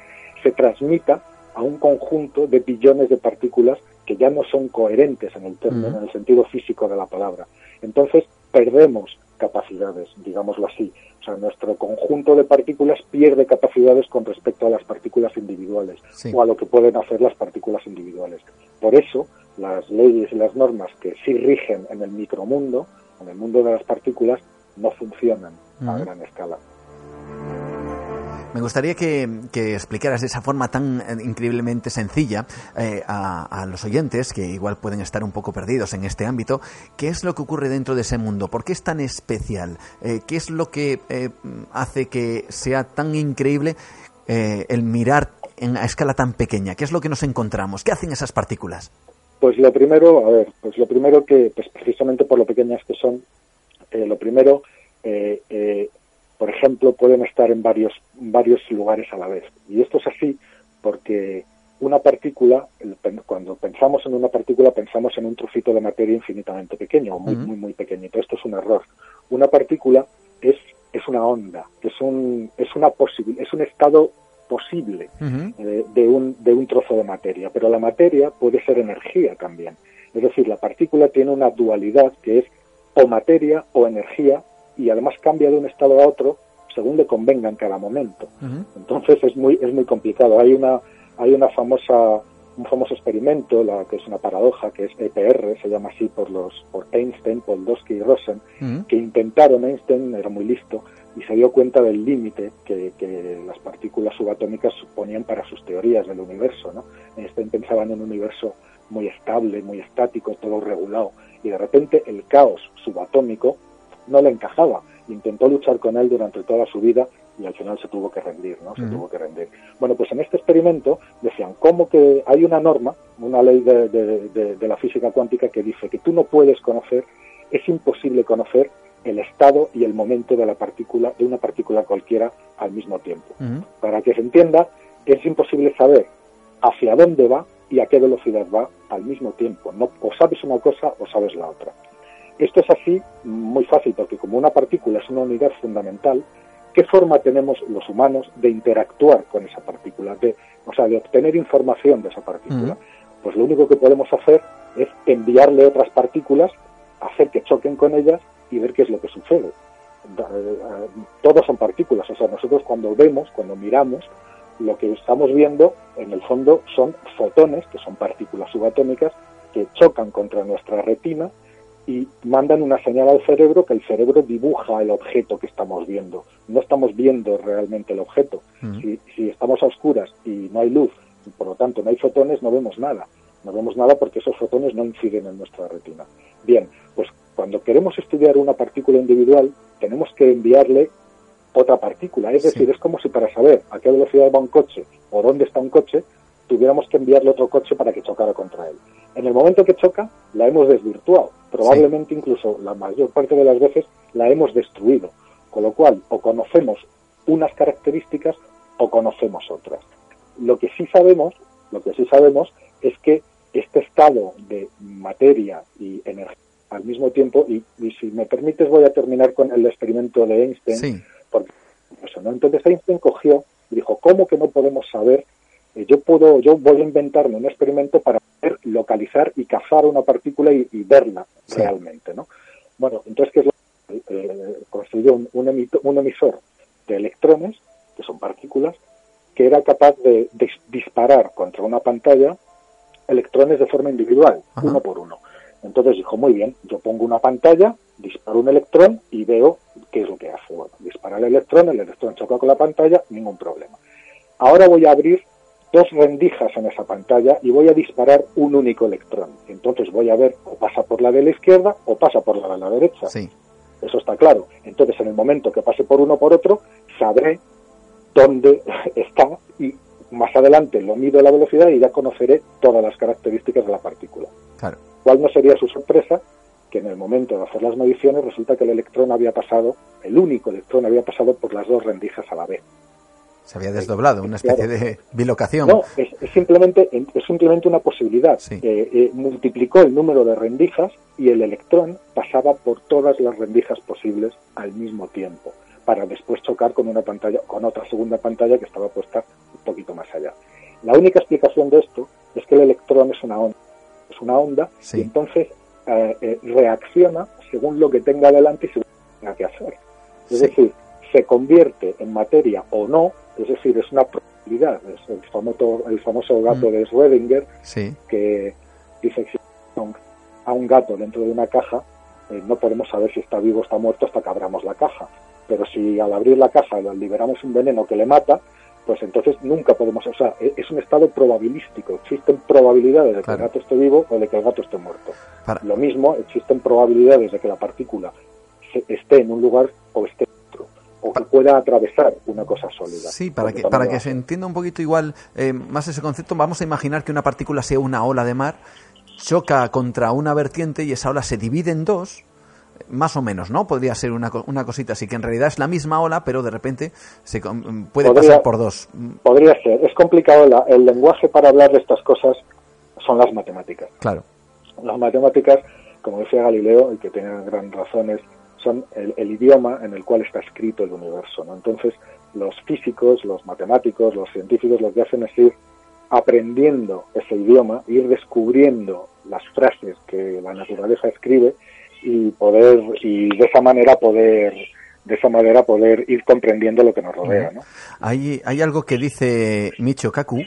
se transmita a un conjunto de billones de partículas que ya no son coherentes en el término, en el sentido físico de la palabra. Entonces, perdemos capacidades, digámoslo así. O sea, nuestro conjunto de partículas pierde capacidades con respecto a las partículas individuales o a lo que pueden hacer las partículas individuales. Por eso, las leyes y las normas que sí rigen en el micromundo, en el mundo de las partículas, no funcionan a gran escala. Me gustaría que, explicaras de esa forma tan eh, increíblemente sencilla eh, a, los oyentes, que igual pueden estar un poco perdidos en este ámbito, qué es lo que ocurre dentro de ese mundo, por qué es tan especial, eh, qué es lo que hace que sea tan increíble el mirar en, a escala tan pequeña, qué es lo que nos encontramos, qué hacen esas partículas. Pues lo primero, a ver, pues lo primero que, pues precisamente por lo pequeñas que son, lo primero, por ejemplo, pueden estar en varios, varios lugares a la vez. Y esto es así porque una partícula, cuando pensamos en una partícula, pensamos en un trocito de materia infinitamente pequeño, muy, muy, muy pequeñito. Esto es un error. Una partícula es, es una onda, es un, es una es un estado posible eh, de, un, de un trozo de materia, pero la materia puede ser energía también. Es decir, la partícula tiene una dualidad que es o materia o energía y además cambia de un estado a otro según le convenga en cada momento. Entonces es muy, es muy complicado. Hay una, hay una famosa, un famoso experimento, la que es una paradoja, que es EPR, se llama así por los, por Einstein, Podolsky y Rosen, que intentaron, Einstein era muy listo, y se dio cuenta del límite que, las partículas subatómicas suponían para sus teorías del universo. ¿no? Einstein pensaba en un universo muy estable, muy estático, todo regulado, y de repente el caos subatómico no le encajaba. Intentó luchar con él durante toda su vida y al final se tuvo que rendir, ¿no? Se tuvo que rendir. Bueno, pues en este experimento decían, ¿cómo que hay una norma, una ley de, de, la física cuántica que dice que tú no puedes conocer, es imposible conocer el estado y el momento de la partícula, de una partícula cualquiera al mismo tiempo. Para que se entienda, es imposible saber hacia dónde va y a qué velocidad va al mismo tiempo. No, o sabes una cosa o sabes la otra. Esto es así muy fácil porque como una partícula es una unidad fundamental, ¿qué forma tenemos los humanos de interactuar con esa partícula? De, o sea, de obtener información de esa partícula. Pues lo único que podemos hacer es enviarle otras partículas, hacer que choquen con ellas y ver qué es lo que sucede. Todos son partículas, o sea, nosotros cuando vemos, cuando miramos, lo que estamos viendo en el fondo son fotones, que son partículas subatómicas, que chocan contra nuestra retina y mandan una señal al cerebro que el cerebro dibuja el objeto que estamos viendo. No estamos viendo realmente el objeto. Mm. Si, si, estamos a oscuras y no hay luz, y por lo tanto no hay fotones, no vemos nada. No vemos nada porque esos fotones no inciden en nuestra retina. Bien, pues cuando queremos estudiar una partícula individual, tenemos que enviarle otra partícula. Es decir, es como si para saber a qué velocidad va un coche o dónde está un coche, tuviéramos que enviarle otro coche para que chocara contra él. En el momento que choca, la hemos desvirtuado. Probablemente incluso la mayor parte de las veces la hemos destruido. Con lo cual, o conocemos unas características o conocemos otras. Lo que sí sabemos, lo que sí sabemos es que este estado de materia y energía al mismo tiempo, y, si me permites voy a terminar con el experimento de Einstein, porque eso, ¿no? Entonces Einstein cogió y dijo, ¿cómo que no podemos saber yo puedo, yo voy a inventarme un experimento para poder localizar y cazar una partícula y, verla realmente, ¿no? Bueno, entonces, ¿qué es lo eh, construyó un, emisor de electrones, que son partículas, que era capaz de, disparar contra una pantalla electrones de forma individual, uno por uno. Entonces dijo, muy bien, yo pongo una pantalla, disparo un electrón y veo qué es lo que hace. Bueno, dispara el electrón, el electrón choca con la pantalla, ningún problema. Ahora voy a abrir dos rendijas en esa pantalla y voy a disparar un único electrón. Entonces voy a ver o pasa por la de la izquierda o pasa por la de la derecha. Sí. Eso está claro. Entonces en el momento que pase por uno o por otro, sabré dónde está y más adelante lo mido la velocidad y ya conoceré todas las características de la partícula. Claro. ¿Cuál no sería su sorpresa? Que en el momento de hacer las mediciones resulta que el electrón había pasado, el único electrón había pasado por las dos rendijas a la vez. Se había desdoblado, una especie de bilocación. No, es, simplemente, es simplemente una posibilidad. Eh, eh, multiplicó el número de rendijas y el electrón pasaba por todas las rendijas posibles al mismo tiempo, para después chocar con una pantalla, con otra segunda pantalla que estaba puesta un poquito más allá. La única explicación de esto es que el electrón es una onda, es una onda y entonces eh, reacciona según lo que tenga delante y según lo que tenga que hacer. Es decir, se convierte en materia o no es decir, es una probabilidad. Es el famoso, el famoso gato mm. de Schrödinger que dice que a un gato dentro de una caja eh, no podemos saber si está vivo o está muerto hasta que abramos la caja. Pero si al abrir la caja liberamos un veneno que le mata, pues entonces nunca podemos, o sea, e, es un estado probabilístico. Existen probabilidades de que el gato esté vivo o de que el gato esté muerto. Lo mismo, existen probabilidades de que la partícula esté en un lugar o esté o que pueda atravesar una cosa sólida. Sí, para que, para que se entienda un poquito igual eh, más ese concepto, vamos a imaginar que una partícula sea una ola de mar, choca contra una vertiente y esa ola se divide en dos, más o menos, ¿no? Podría ser una, una cosita así, que en realidad es la misma ola, pero de repente se puede pasar por dos. Podría ser. Es complicado. el lenguaje para hablar de estas cosas son las matemáticas. Claro. Las matemáticas, como decía Galileo, y que tiene gran razones, son el, idioma en el cual está escrito el universo. ¿no? Entonces, los físicos, los matemáticos, los científicos lo que hacen es ir aprendiendo ese idioma, ir descubriendo las frases que la naturaleza escribe y poder y de esa manera poder de esa manera poder ir comprendiendo lo que nos rodea. ¿no? Hay, hay algo que dice Micho Kaku,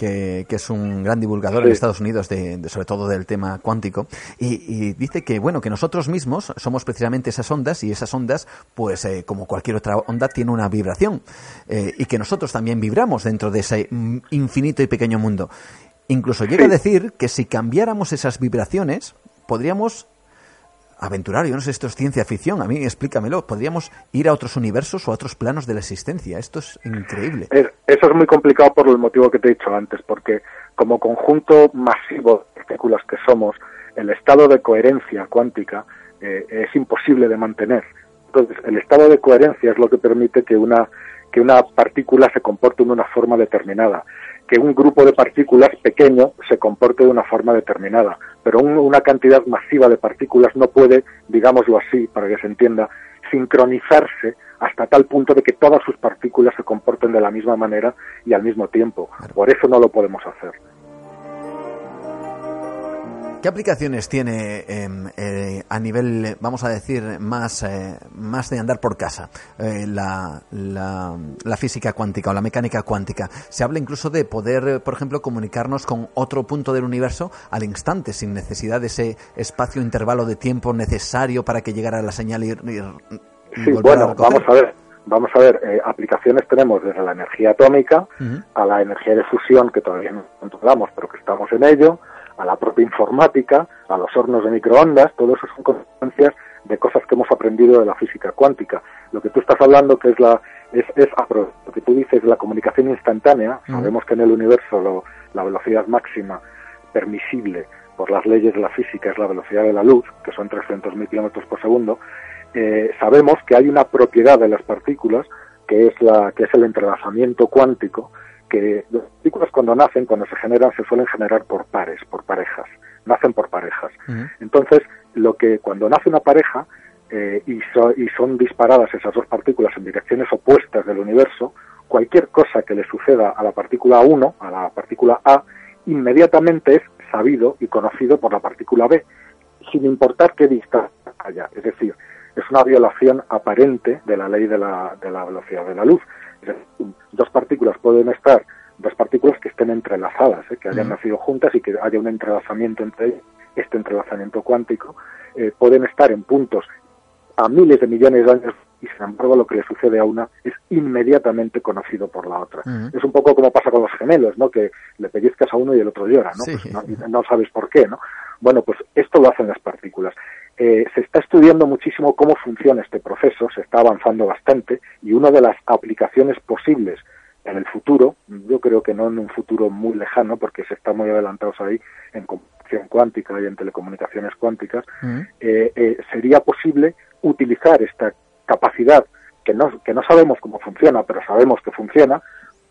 que, es un gran divulgador en Estados Unidos, de, sobre todo del tema cuántico, y, dice que, bueno, que nosotros mismos somos precisamente esas ondas y esas ondas, pues eh, como cualquier otra onda, tiene una vibración eh, y que nosotros también vibramos dentro de ese mm, infinito y pequeño mundo. Incluso llega a decir que si cambiáramos esas vibraciones, podríamos aventurar, yo no sé, esto es ciencia ficción, a mí explícamelo, podríamos ir a otros universos o a otros planos de la existencia, esto es increíble. eso es muy complicado por el motivo que te he dicho antes, porque como conjunto masivo de partículas que somos, el estado de coherencia cuántica eh, es imposible de mantener. Entonces, el estado de coherencia es lo que permite que una, que una partícula se comporte de una forma determinada que un grupo de partículas pequeño se comporte de una forma determinada, pero una cantidad masiva de partículas no puede, digámoslo así, para que se entienda, sincronizarse hasta tal punto de que todas sus partículas se comporten de la misma manera y al mismo tiempo. Por eso no lo podemos hacer. ¿Qué aplicaciones tiene em, eh, a nivel, vamos a decir, más, eh, más de andar por casa eh, la, la, física cuántica o la mecánica cuántica? Se habla incluso de poder, por ejemplo, comunicarnos con otro punto del universo al instante, sin necesidad de ese espacio intervalo de tiempo necesario para que llegara la señal y, sí, bueno, vamos a ver. Vamos a ver, aplicaciones tenemos desde la energía atómica a la energía de fusión, que todavía no controlamos, pero que estamos en ello, a la propia informática, a los hornos de microondas, todo eso son consecuencias de cosas que hemos aprendido de la física cuántica. Lo que tú estás hablando, que es la es, es lo que tú dices, la comunicación instantánea, sabemos que en el universo la velocidad máxima permisible por las leyes de la física es la velocidad de la luz, que son 300.000 kilómetros por segundo, eh, sabemos que hay una propiedad de las partículas que es la que es el entrelazamiento cuántico que los partículas cuando nacen, cuando se generan, se suelen generar por pares, por parejas, nacen por parejas. Entonces, lo que cuando nace una pareja eh, y, y son disparadas esas dos partículas en direcciones opuestas del universo, cualquier cosa que le suceda a la partícula 1, a la partícula A, inmediatamente es sabido y conocido por la partícula B, sin importar qué distancia haya. Es decir, es una violación aparente de la ley de la, de la velocidad de la luz dos partículas pueden estar, dos partículas que estén entrelazadas, ¿eh? que hayan nacido juntas y que haya un entrelazamiento entre ellas, este entrelazamiento cuántico, eh, pueden estar en puntos a miles de millones de años y sin embargo lo que le sucede a una es inmediatamente conocido por la otra. Es un poco como pasa con los gemelos, ¿no? Que le pellizcas a uno y el otro llora, ¿no? Pues no, no, sabes por qué, ¿no? Bueno, pues esto lo hacen las partículas. Eh, se está estudiando muchísimo cómo funciona este proceso, se está avanzando bastante y una de las aplicaciones posibles en el futuro, yo creo que no en un futuro muy lejano, porque se está muy adelantados ahí en computación cuántica y en telecomunicaciones cuánticas, mm. eh, eh, sería posible utilizar esta capacidad que no, que no sabemos cómo funciona, pero sabemos que funciona,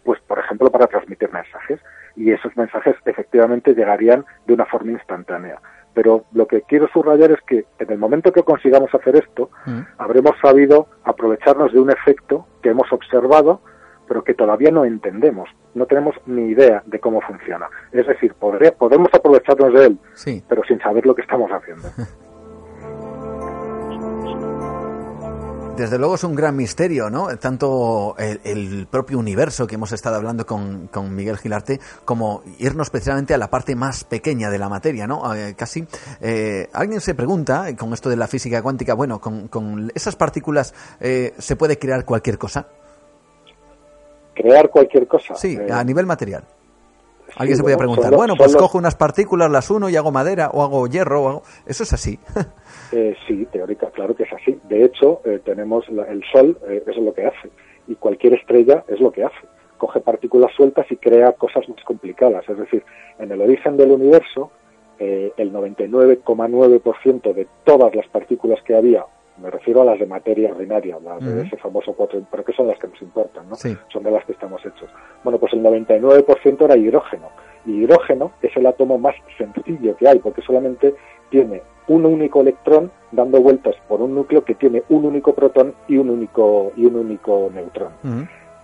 pues por ejemplo para transmitir mensajes y esos mensajes efectivamente llegarían de una forma instantánea. Pero lo que quiero subrayar es que en el momento que consigamos hacer esto, mm. habremos sabido aprovecharnos de un efecto que hemos observado, pero que todavía no entendemos. No tenemos ni idea de cómo funciona. Es decir, podemos aprovecharnos de él, pero sin saber lo que estamos haciendo. Desde luego es un gran misterio, ¿no? Tanto el, propio universo que hemos estado hablando con, Miguel Gilarte, como irnos precisamente a la parte más pequeña de la materia, ¿no? Eh, casi. Eh, alguien se pregunta, con esto de la física cuántica, bueno, con, esas partículas, eh, ¿se puede crear cualquier cosa? ¿Crear cualquier cosa? Sí, a nivel material. Alguien se podría preguntar, bueno, pues cojo unas partículas, las uno y hago madera, o hago hierro, o hago... eso es así. Eh, sí, teórica, claro que es así. De hecho, eh, tenemos el Sol, eh, eso es lo que hace, y cualquier estrella es lo que hace. Coge partículas sueltas y crea cosas más complicadas. Es decir, en el origen del universo, el 99,9% de todas las partículas que había, me refiero a las de materia ordinaria, las de ese famoso 4, pero que son las que nos importan, ¿no? Son de las que estamos hechos. Bueno, pues el 99% era hidrógeno. Y hidrógeno es el átomo más sencillo que hay, porque solamente tiene un único electrón dando vueltas por un núcleo que tiene un único protón y un único, y un único neutrón.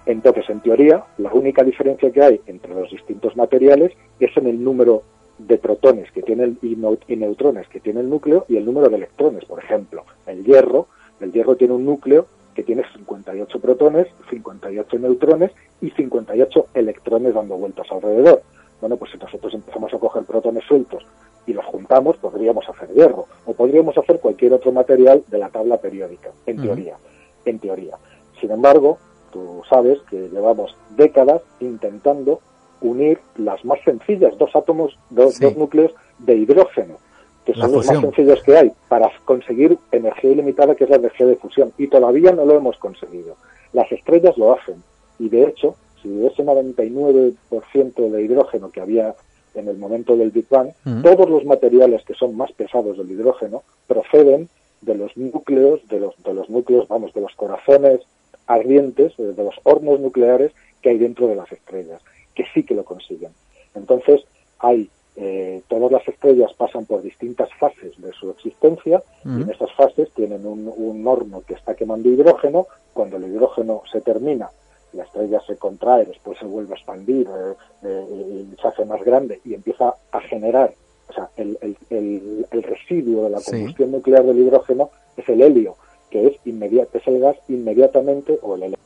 Entonces, en teoría, la única diferencia que hay entre los distintos materiales es en el número de protones que tiene el, y, neutrones que tiene el núcleo y el número de electrones. Por ejemplo, el hierro, el hierro tiene un núcleo que tiene 58 protones, 58 neutrones y 58 electrones dando vueltas alrededor. Bueno, pues si nosotros empezamos a coger protones sueltos y los juntamos, podríamos hacer hierro o podríamos hacer cualquier otro material de la tabla periódica, en teoría, en teoría. Sin embargo, tú sabes que llevamos décadas intentando unir las más sencillas, dos átomos, dos, núcleos de hidrógeno, que son los más sencillos que hay, para conseguir energía ilimitada, que es la energía de fusión. Y todavía no lo hemos conseguido. Las estrellas lo hacen. Y de hecho, si ese 99% de hidrógeno que había en el momento del Big Bang, todos los materiales que son más pesados del hidrógeno proceden de los núcleos, de los, de los núcleos, vamos, de los corazones ardientes, de los hornos nucleares que hay dentro de las estrellas, que sí que lo consiguen. Entonces, hay eh, todas las estrellas pasan por distintas fases de su existencia y en esas fases tienen un, un, horno que está quemando hidrógeno. Cuando el hidrógeno se termina, la estrella se contrae, después se vuelve a expandir eh, eh, y se hace más grande y empieza a generar, o sea, el, el, el, residuo de la combustión nuclear del hidrógeno es el helio, que es, inmediato, es el gas inmediatamente, o el elemento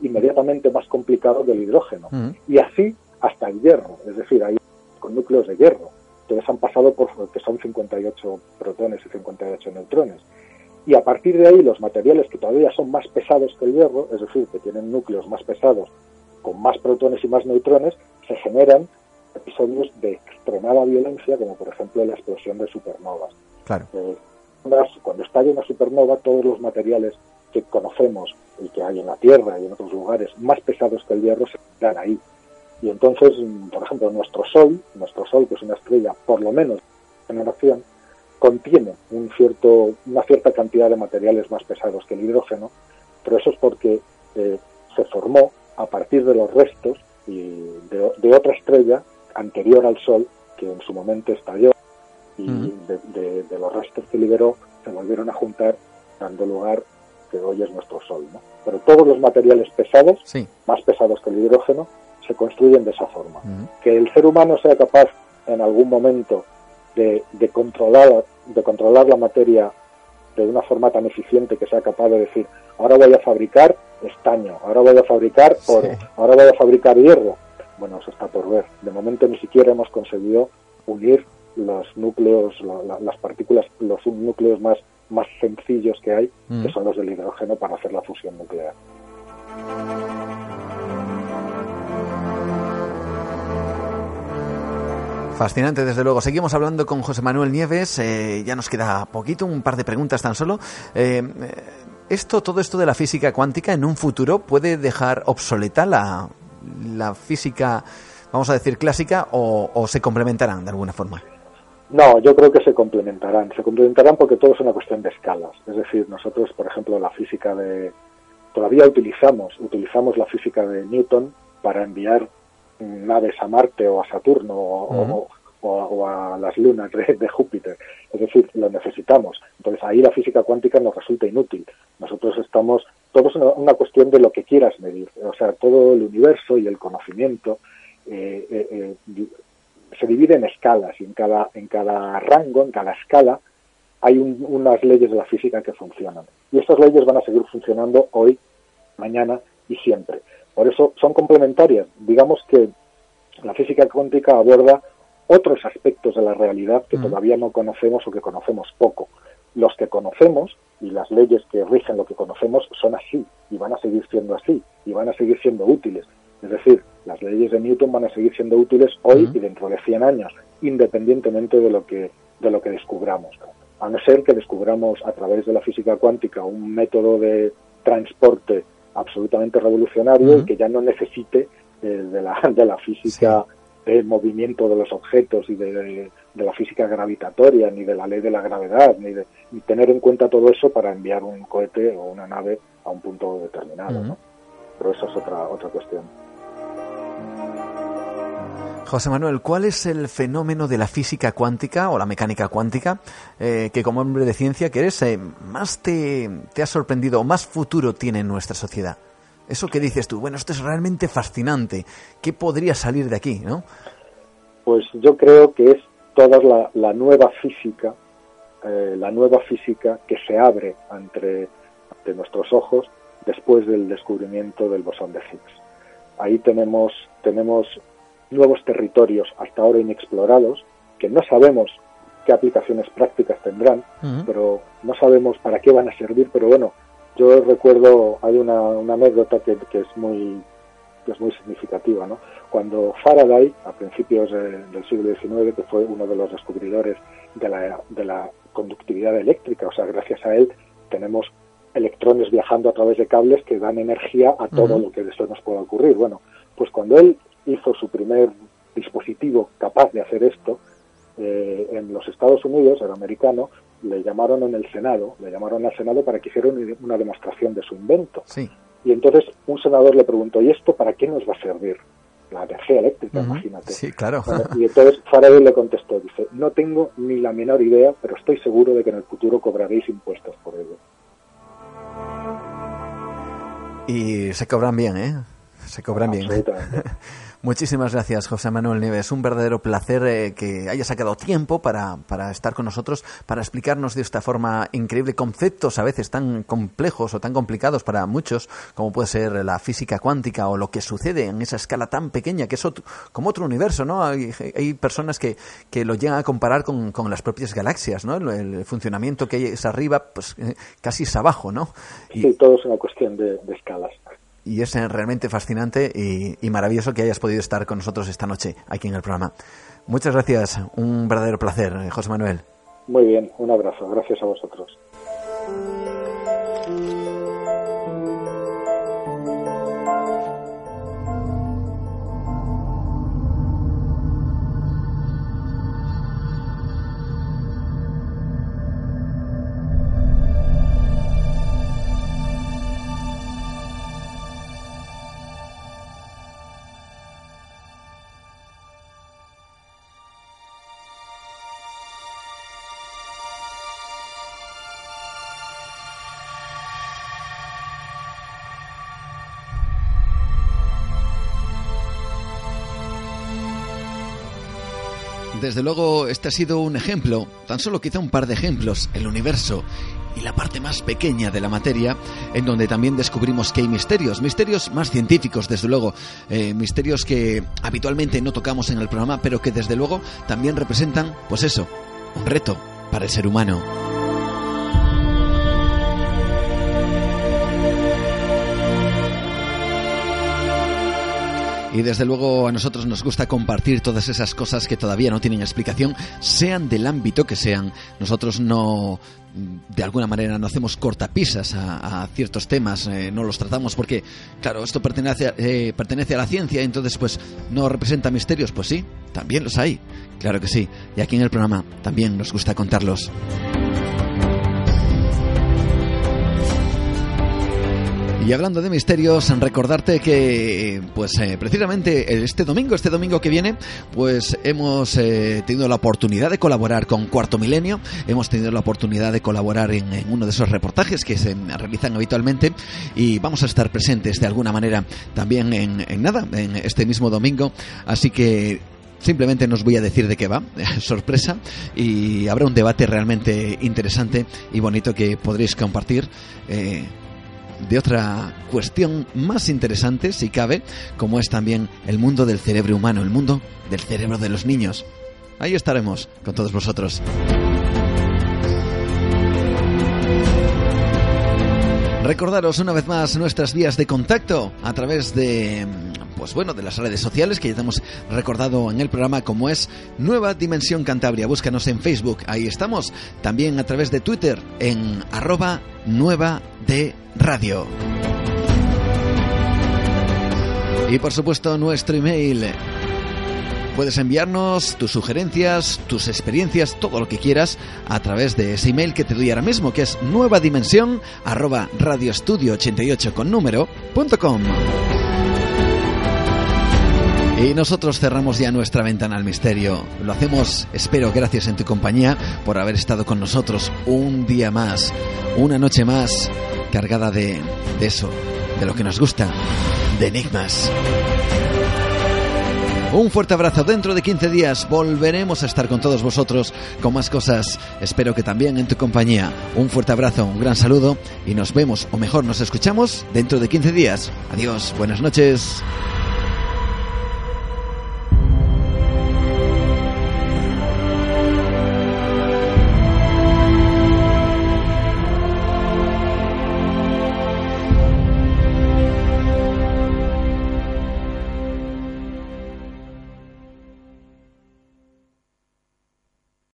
inmediatamente más complicado del hidrógeno. Y así hasta el hierro, es decir, hay con núcleos de hierro. Entonces han pasado por que son 58 protones y 58 neutrones. Y a partir de ahí los materiales que todavía son más pesados que el hierro, es decir, que tienen núcleos más pesados con más protones y más neutrones, se generan episodios de extremada violencia, como por ejemplo la explosión de supernovas. Claro. Eh, cuando estalla una supernova, todos los materiales que conocemos y que hay en la Tierra y en otros lugares más pesados que el hierro se quedan ahí. Y entonces, por ejemplo, nuestro Sol, nuestro Sol, que es una estrella por lo menos de generación, contiene un cierto, una cierta cantidad de materiales más pesados que el hidrógeno, pero eso es porque eh, se formó a partir de los restos y de, otra estrella anterior al Sol que en su momento estalló y de, los restos que liberó se volvieron a juntar dando lugar que hoy es nuestro Sol. ¿no? Pero todos los materiales pesados, más pesados que el hidrógeno, se construyen de esa forma. Que el ser humano sea capaz en algún momento de, de, controlar, de controlar la materia de una forma tan eficiente que sea capaz de decir, ahora voy a fabricar estaño, ahora voy a fabricar oro, ahora voy a fabricar hierro. Bueno, eso está por ver. De momento ni siquiera hemos conseguido unir los núcleos, las partículas, los núcleos más, más sencillos que hay, que son los del hidrógeno, para hacer la fusión nuclear. Fascinante, desde luego. Seguimos hablando con José Manuel Nieves. Eh, ya nos queda poquito, un par de preguntas tan solo. Eh, esto, todo esto de la física cuántica, en un futuro puede dejar obsoleta la, la física, vamos a decir, clásica, o, se complementarán de alguna forma. No, yo creo que se complementarán. Se complementarán porque todo es una cuestión de escalas. Es decir, nosotros, por ejemplo, la física de todavía utilizamos utilizamos la física de Newton para enviar naves a Marte o a Saturno o, a las lunas de, Júpiter. Es decir, lo necesitamos. Entonces ahí la física cuántica nos resulta inútil. Nosotros estamos, todo es una, cuestión de lo que quieras medir. O sea, todo el universo y el conocimiento eh, eh, eh, se divide en escalas y en cada, en cada rango, en cada escala, hay unas leyes de la física que funcionan. Y estas leyes van a seguir funcionando hoy, mañana y siempre. Por eso son complementarias. Digamos que la física cuántica aborda otros aspectos de la realidad que todavía no conocemos o que conocemos poco. Los que conocemos y las leyes que rigen lo que conocemos son así y van a seguir siendo así y van a seguir siendo útiles. Es decir, las leyes de Newton van a seguir siendo útiles hoy y dentro de 100 años, independientemente de lo que de lo que descubramos. A no ser que descubramos a través de la física cuántica un método de transporte absolutamente revolucionario y que ya no necesite eh, de, la, de la física del movimiento de los objetos y de, la física gravitatoria, ni de la ley de la gravedad, ni de tener en cuenta todo eso para enviar un cohete o una nave a un punto determinado. ¿no? Pero eso es otra, otra cuestión. José Manuel, ¿cuál es el fenómeno de la física cuántica o la mecánica cuántica eh, que como hombre de ciencia que eres eh, más te, ha sorprendido o más futuro tiene en nuestra sociedad? Eso que dices tú, bueno, esto es realmente fascinante. ¿Qué podría salir de aquí, no? Pues yo creo que es toda la, nueva física, eh, la nueva física que se abre ante, ante nuestros ojos después del descubrimiento del bosón de Higgs. Ahí tenemos, tenemos nuevos territorios hasta ahora inexplorados que no sabemos qué aplicaciones prácticas tendrán, pero no sabemos para qué van a servir, pero bueno, yo recuerdo, hay una, anécdota que, es muy es muy significativa, ¿no? Cuando Faraday, a principios del siglo XIX, que fue uno de los descubridores de la, de la conductividad eléctrica, o sea, gracias a él tenemos electrones viajando a través de cables que dan energía a todo lo que de eso nos pueda ocurrir. Bueno, pues cuando él hizo su primer dispositivo capaz de hacer esto, eh, en los Estados Unidos, el americano, le llamaron en el Senado, le llamaron al Senado para que hiciera una demostración de su invento. Sí. Y entonces un senador le preguntó, ¿y esto para qué nos va a servir? La energía eléctrica, imagínate. Sí, claro. y entonces Faraday le contestó, dice, no tengo ni la menor idea, pero estoy seguro de que en el futuro cobraréis impuestos por ello. Y se cobran bien, ¿eh? Se cobran bien. Muchísimas gracias, José Manuel Nieves. Un verdadero placer eh, que haya sacado tiempo para, para, estar con nosotros, para explicarnos de esta forma increíble conceptos a veces tan complejos o tan complicados para muchos, como puede ser la física cuántica o lo que sucede en esa escala tan pequeña que es como otro universo, ¿no? Hay, hay personas que, que, lo llegan a comparar con, con las propias galaxias, ¿no? El, funcionamiento que es arriba, pues eh, casi es abajo, ¿no? Sí, todo es una cuestión de escalas y es realmente fascinante y, maravilloso que hayas podido estar con nosotros esta noche aquí en el programa. Muchas gracias, un verdadero placer, José Manuel. Muy bien, un abrazo, gracias a vosotros. Desde luego, este ha sido un ejemplo, tan solo quizá un par de ejemplos, el universo y la parte más pequeña de la materia, en donde también descubrimos que hay misterios, misterios más científicos, desde luego, eh, misterios que habitualmente no tocamos en el programa, pero que desde luego también representan, pues eso, un reto para el ser humano. Y desde luego a nosotros nos gusta compartir todas esas cosas que todavía no tienen explicación, sean del ámbito que sean. Nosotros no, de alguna manera, no hacemos cortapisas a, ciertos temas, eh, no los tratamos porque, claro, esto pertenece, eh, pertenece a la ciencia, entonces pues no representa misterios. Pues sí, también los hay, claro que sí. Y aquí en el programa también nos gusta contarlos. Y hablando de misterios, recordarte que, pues eh, precisamente este domingo, este domingo que viene, pues hemos eh, tenido la oportunidad de colaborar con Cuarto Milenio, hemos tenido la oportunidad de colaborar en, uno de esos reportajes que se realizan habitualmente y vamos a estar presentes de alguna manera también en, nada, en este mismo domingo. Así que Simplemente nos voy a decir de qué va, sorpresa, y habrá un debate realmente interesante y bonito que podréis compartir. Eh, de otra cuestión más interesante, si cabe, como es también el mundo del cerebro humano, el mundo del cerebro de los niños. Ahí estaremos con todos vosotros. Recordaros una vez más nuestras vías de contacto a través de pues bueno, de las redes sociales que ya hemos recordado en el programa como es Nueva Dimensión Cantabria. Búscanos en Facebook, ahí estamos. También a través de Twitter en arroba nueva de radio. Y por supuesto nuestro email. Puedes enviarnos tus sugerencias, tus experiencias, todo lo que quieras a través de ese email que te doy ahora mismo, que es nueva dimensión arroba radioestudio 88 con número punto com. Y nosotros cerramos ya nuestra ventana al misterio. Lo hacemos, espero, gracias en tu compañía por haber estado con nosotros un día más, una noche más, cargada de, de eso, de lo que nos gusta, de enigmas. Un fuerte abrazo. Dentro de 15 días volveremos a estar con todos vosotros con más cosas. Espero que también en tu compañía. Un fuerte abrazo, un gran saludo y nos vemos, o mejor, nos escuchamos dentro de 15 días. Adiós, buenas noches.